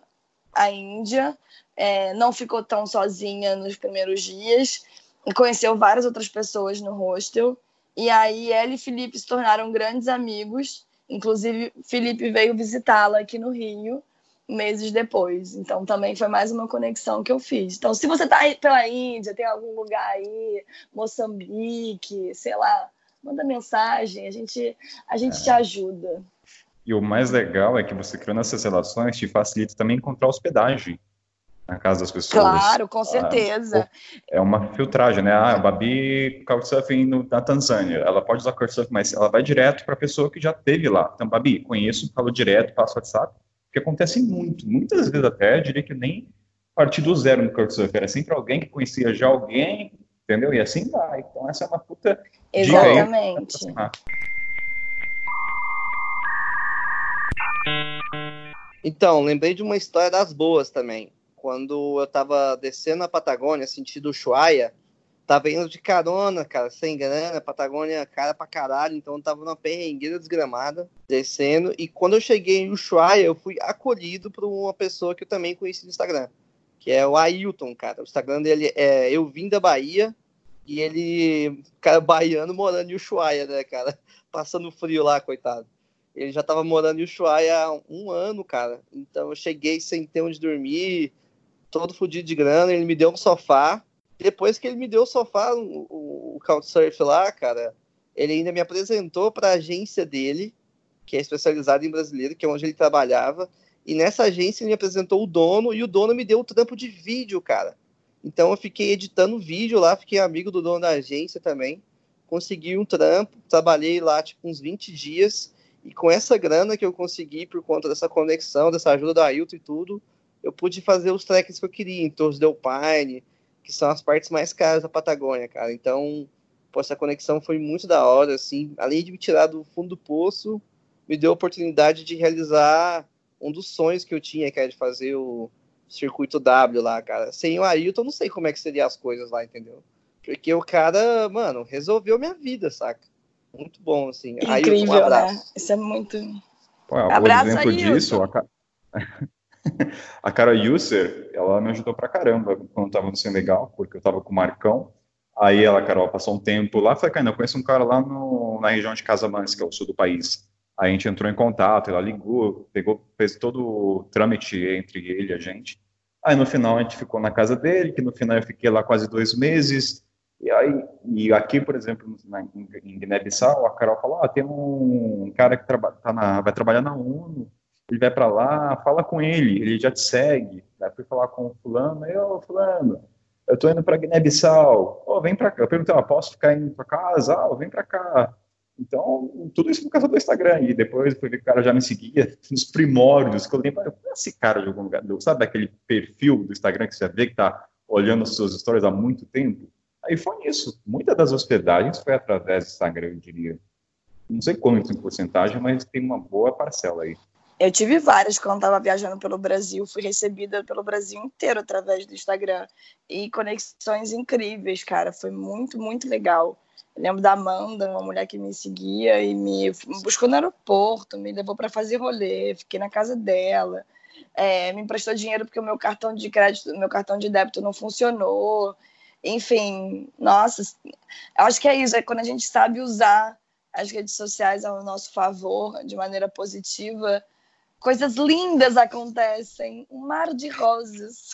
a Índia, é, não ficou tão sozinha nos primeiros dias, conheceu várias outras pessoas no hostel. E aí, ela e Felipe se tornaram grandes amigos. Inclusive, Felipe veio visitá-la aqui no Rio meses depois. Então também foi mais uma conexão que eu fiz. Então, se você tá aí pela Índia, tem algum lugar aí, Moçambique, sei lá, manda mensagem, a gente, a gente é. te ajuda. E o mais legal é que você criando essas relações te facilita também encontrar hospedagem na casa das pessoas. Claro, com ah, certeza. é uma filtragem, né? Ah, a Babi Couchsurfing na Tanzânia, ela pode usar Couchsurfing, mas ela vai direto para a pessoa que já teve lá. Então, Babi, conheço, falo direto, passo WhatsApp, que acontece muito, muitas vezes até, eu diria que nem partir do zero no Couchsurfing, era sempre alguém que conhecia já alguém, entendeu? E assim vai. Então essa é uma puta Exatamente. Então, lembrei de uma história das boas também. Quando eu estava descendo a Patagônia, sentido Ushuaia, Tava indo de carona, cara, sem grana, Patagônia cara pra caralho, então tava numa perrengueira desgramada, descendo. E quando eu cheguei em Ushuaia, eu fui acolhido por uma pessoa que eu também conheci no Instagram, que é o Ailton, cara. O Instagram dele é Eu Vim da Bahia, e ele, cara, baiano morando em Ushuaia, né, cara? (laughs) Passando frio lá, coitado. Ele já tava morando em Ushuaia há um ano, cara. Então eu cheguei sem ter onde dormir, todo fodido de grana. Ele me deu um sofá. Depois que ele me deu o sofá, o, o Couchsurf lá, cara, ele ainda me apresentou para a agência dele, que é especializada em brasileiro, que é onde ele trabalhava. E nessa agência ele me apresentou o dono e o dono me deu o trampo de vídeo, cara. Então eu fiquei editando vídeo lá, fiquei amigo do dono da agência também. Consegui um trampo, trabalhei lá tipo uns 20 dias e com essa grana que eu consegui por conta dessa conexão, dessa ajuda da Ailton e tudo, eu pude fazer os treks que eu queria, em Torres del Paine, que são as partes mais caras da Patagônia, cara. Então, pô, essa conexão foi muito da hora, assim, além de me tirar do fundo do poço, me deu a oportunidade de realizar um dos sonhos que eu tinha, que era de fazer o circuito W lá, cara. Sem o Ailton, eu não sei como é que seriam as coisas lá, entendeu? Porque o cara, mano, resolveu minha vida, saca? Muito bom, assim. Incrível, Ailton, um né? Isso é muito. Pô, abraço, exemplo Ailton. disso, a, (laughs) (laughs) a Cara User, ela me ajudou pra caramba quando tava no Senegal, porque eu tava com o Marcão. Aí ela, Carol, passou um tempo lá, falei, cara, eu conheço um cara lá no, na região de Casamance, que é o sul do país. Aí a gente entrou em contato, ela ligou, pegou, fez todo o trâmite entre ele e a gente. Aí no final a gente ficou na casa dele, que no final eu fiquei lá quase dois meses. E aí, e aqui, por exemplo, na, em Guiné-Bissau, a Carol falou: ah, tem um cara que traba, tá na, vai trabalhar na ONU, ele vai para lá, fala com ele, ele já te segue. Aí fui falar com o fulano, eu, fulano, eu tô indo para Guiné-Bissau, oh, vem para cá. Eu perguntei, ah, posso ficar indo para casa? Ah, vem para cá. Então, tudo isso por causa do Instagram. E depois eu fui ver que o cara já me seguia (laughs) nos primórdios, que eu lembro, eu esse cara de algum lugar, sabe aquele perfil do Instagram que você vê que tá olhando as suas histórias há muito tempo? Aí foi isso. Muitas das hospedagens foi através do Instagram, eu diria. Não sei quanto em porcentagem, mas tem uma boa parcela aí. Eu tive várias quando estava viajando pelo Brasil, fui recebida pelo Brasil inteiro através do Instagram e conexões incríveis, cara. Foi muito, muito legal. Eu lembro da Amanda, uma mulher que me seguia e me buscou no aeroporto, me levou para fazer rolê, fiquei na casa dela, é, me emprestou dinheiro porque o meu cartão de crédito, meu cartão de débito não funcionou. Enfim, nossa, acho que é isso, é quando a gente sabe usar as redes sociais ao nosso favor de maneira positiva, coisas lindas acontecem, um mar de rosas.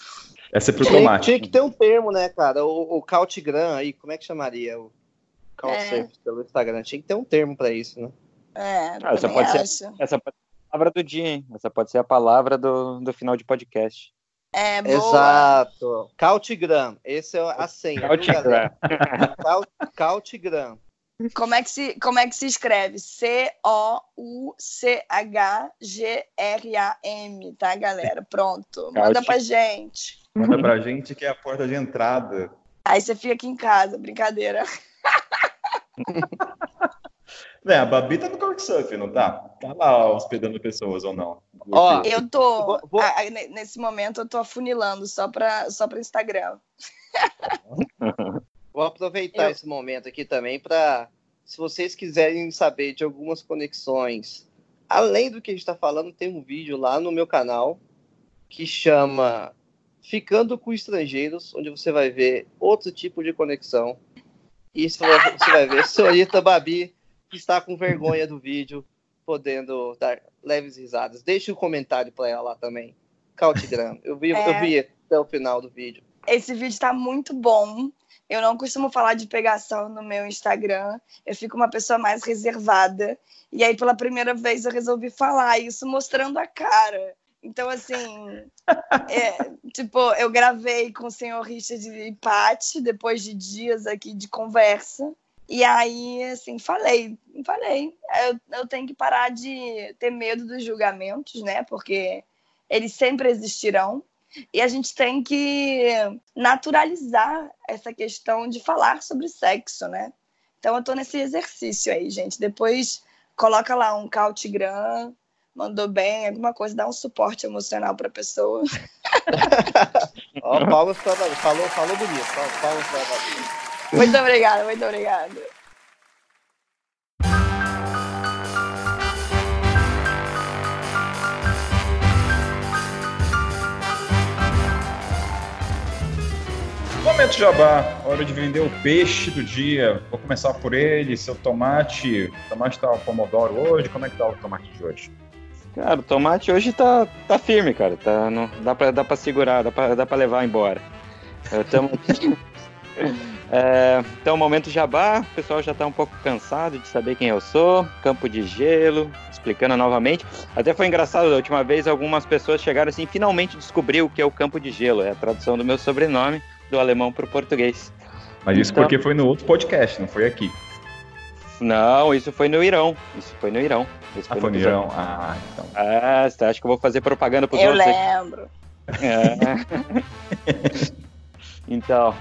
Essa é pro tomate. Tinha que ter um termo, né, cara? O, o Cautigram aí, como é que chamaria? O é. pelo Instagram. Tinha que ter um termo para isso, né? É, ah, essa, pode acho. ser, essa pode ser a palavra do dia, hein? Essa pode ser a palavra do, do final de podcast. É, boa. Exato. Cautigram. Esse é a senha. Cautigram. Cautigram. Como é que se, como é que se escreve? C-O-U-C-H-G-R-A-M, tá, galera? Pronto. Manda pra gente. Manda pra gente que é a porta de entrada. Aí você fica aqui em casa, brincadeira. (laughs) É, a Babi tá no Couchsurf, não tá? Tá lá hospedando pessoas ou não? Ó, eu tô. Vou... nesse momento eu tô afunilando só para só para Instagram. (laughs) Vou aproveitar eu... esse momento aqui também para, se vocês quiserem saber de algumas conexões, além do que a gente está falando, tem um vídeo lá no meu canal que chama Ficando com Estrangeiros, onde você vai ver outro tipo de conexão e você vai ver senhorita Babi, que está com vergonha do vídeo, podendo dar leves risadas. Deixe um comentário para ela lá também. Cautigram. Eu vi, é... eu vi até o final do vídeo. Esse vídeo está muito bom. Eu não costumo falar de pegação no meu Instagram. Eu fico uma pessoa mais reservada. E aí, pela primeira vez, eu resolvi falar isso mostrando a cara. Então, assim, (laughs) é, tipo, eu gravei com o senhor Richard e Paty, depois de dias aqui de conversa. E aí, assim, falei, falei, eu, eu tenho que parar de ter medo dos julgamentos, né? Porque eles sempre existirão. E a gente tem que naturalizar essa questão de falar sobre sexo, né? Então eu tô nesse exercício aí, gente. Depois coloca lá um cautigram, mandou bem, alguma coisa, dá um suporte emocional para a pessoa. (laughs) Ó, palmas pra falou, falou bonito, palmas pra Muito obrigada, muito obrigada. Momento jabá, hora de vender o peixe do dia. Vou começar por ele, seu tomate. O tomate tá pomodoro hoje? Como é que tá o tomate de hoje? Cara, o tomate hoje tá, tá firme, cara. Tá, não, dá, pra, dá pra segurar, dá pra, dá pra levar embora. Tamo... (laughs) é, então, momento jabá, o pessoal já tá um pouco cansado de saber quem eu sou. Campo de gelo, explicando novamente. Até foi engraçado, da última vez algumas pessoas chegaram assim, finalmente descobriu o que é o campo de gelo. É a tradução do meu sobrenome do alemão para o português. Mas isso então... porque foi no outro podcast, não foi aqui. Não, isso foi no Irão. Isso foi no Irão. Isso ah, foi no, Irão. Ah, então. Ah, você acha que eu vou fazer propaganda para os outros? Eu lembro. É. (laughs) então,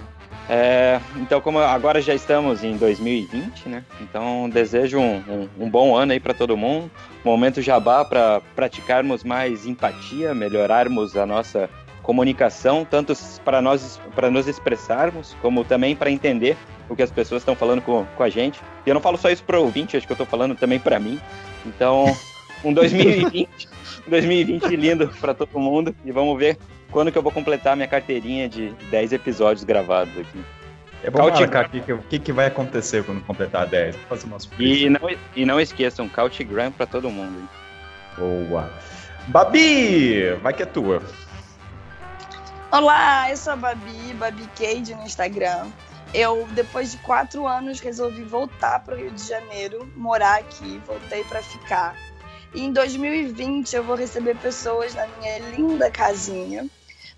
é, então, como agora já estamos em 2020, né? Então, desejo um, um, um bom ano aí para todo mundo. Momento jabá para praticarmos mais empatia, melhorarmos a nossa comunicação, tanto para nós para nos expressarmos, como também para entender o que as pessoas estão falando com, com a gente. E eu não falo só isso para o ouvinte, acho que eu estou falando também para mim. Então, um (laughs) 2020, 2020 lindo para todo mundo e vamos ver quando que eu vou completar minha carteirinha de 10 episódios gravados aqui. É bom marcar aqui o que, que vai acontecer quando completar 10. Vou fazer umas e não, e não esqueçam, Cautigram para todo mundo. Boa. Babi, vai que é tua. Olá, eu sou a Babi, Babi Cade no Instagram. Eu, depois de quatro anos, resolvi voltar para o Rio de Janeiro, morar aqui, voltei para ficar. E em 2020 eu vou receber pessoas na minha linda casinha.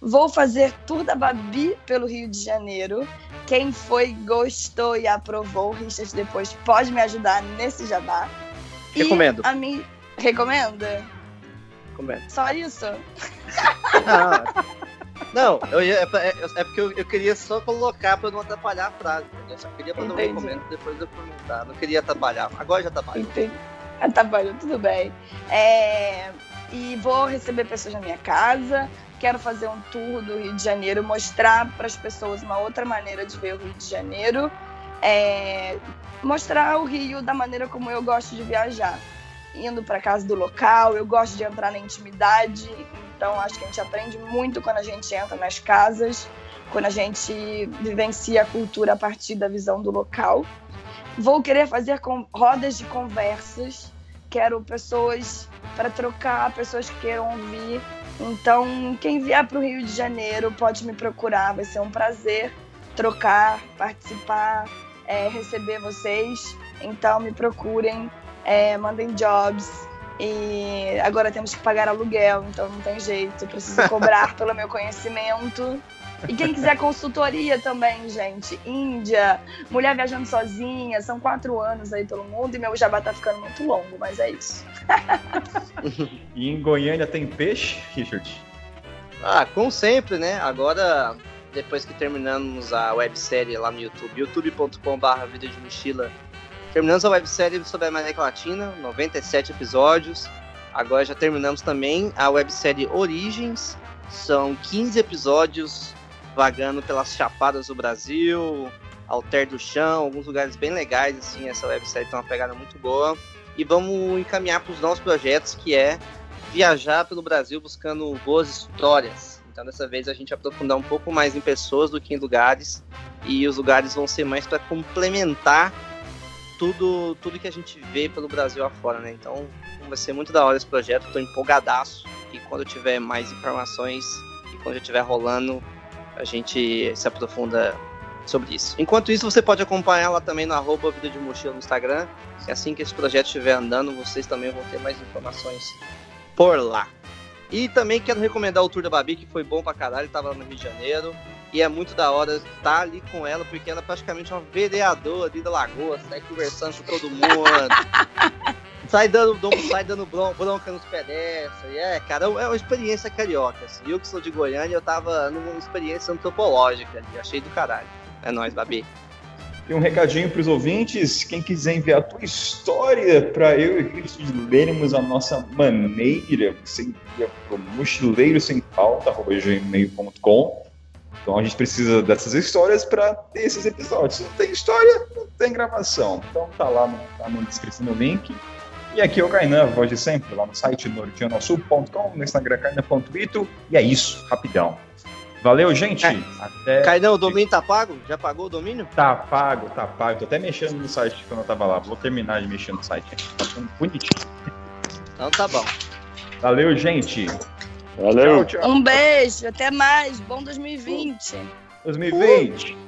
Vou fazer tour da Babi pelo Rio de Janeiro. Quem foi, gostou e aprovou Richard depois pode me ajudar nesse jabá. Recomendo. E a mim... Recomenda? Recomendo. Só isso? Não. (laughs) Não, eu ia, é, é, é, porque eu, eu, queria só colocar pra não atrapalhar a frase. Eu só queria mandar um recomendo depois eu comentar. Não queria atrapalhar. Agora já atrapalhou. Entendi. Atrapalhou, tudo bem. É, e vou receber pessoas na minha casa. Quero fazer um tour do Rio de Janeiro, mostrar para as pessoas uma outra maneira de ver o Rio de Janeiro. É, mostrar o Rio da maneira como eu gosto de viajar. Indo para casa do local, eu gosto de entrar na intimidade, então, acho que a gente aprende muito quando a gente entra nas casas, quando a gente vivencia a cultura a partir da visão do local. Vou querer fazer rodas de conversas, quero pessoas para trocar, pessoas que queiram ouvir. Então, quem vier para o Rio de Janeiro pode me procurar, vai ser um prazer trocar, participar, é, receber vocês. Então, me procurem, é, mandem jobs. E agora temos que pagar aluguel, então não tem jeito. Preciso (laughs) cobrar pelo meu conhecimento. E quem quiser consultoria também, gente. Índia, mulher viajando sozinha, são quatro anos aí pelo mundo e meu jabá tá ficando muito longo, mas é isso. (laughs) e em Goiânia tem peixe, Richard? Ah, como sempre, né? Agora, depois que terminamos a websérie lá no YouTube, youtube.com.br Vida de Mochila, Terminamos a websérie sobre a América Latina, 97 episódios. Agora já terminamos também a websérie Origens. São 15 episódios vagando pelas chapadas do Brasil, Alter do Chão, alguns lugares bem legais, assim, essa websérie tem uma pegada muito boa. E vamos encaminhar para os nossos projetos, que é viajar pelo Brasil buscando boas histórias. Então, dessa vez, a gente vai aprofundar um pouco mais em pessoas do que em lugares. E os lugares vão ser mais para complementar tudo, tudo que a gente vê pelo Brasil afora, né? Então vai ser muito da hora esse projeto, tô empolgadaço. E quando eu tiver mais informações e quando já estiver rolando, a gente se aprofunda sobre isso. Enquanto isso, você pode acompanhar lá também no arroba Vida de Mochila no Instagram. E assim que esse projeto estiver andando, vocês também vão ter mais informações por lá. E também quero recomendar o Tour da Babi, que foi bom pra caralho, tava lá no Rio de Janeiro. E é muito da hora estar ali com ela, porque ela é praticamente uma vereadora ali da Lagoa, sai conversando com todo mundo. (laughs) sai dando, sai dando bronca nos pedestres. É, cara, é uma experiência carioca. Assim. Eu que sou de Goiânia, eu tava numa experiência antropológica ali. Achei do caralho. É nóis, Babi. E um recadinho para os ouvintes, quem quiser enviar a tua história para eu e Cristo lermos a nossa maneira, você envia para mochileiro sem pauta, gmail.com Então a gente precisa dessas histórias para ter esses episódios. Se não tem história, não tem gravação. Então tá lá no, tá na descrição no link. E aqui é o Kainan, voz de sempre, lá no site norteanosul.com, no Instagram kainan.ito. E é isso, rapidão. Valeu, gente. É. Até... Kainan, o domínio tá pago? Já pagou o domínio? Tá pago, tá pago. Tô até mexendo no site quando eu tava lá. Vou terminar de mexer no site. Tá ficando bonitinho. Então tá bom. Valeu, gente. Valeu. Tchau, tchau. Um beijo, até mais. Bom 2020. 2020. Uh.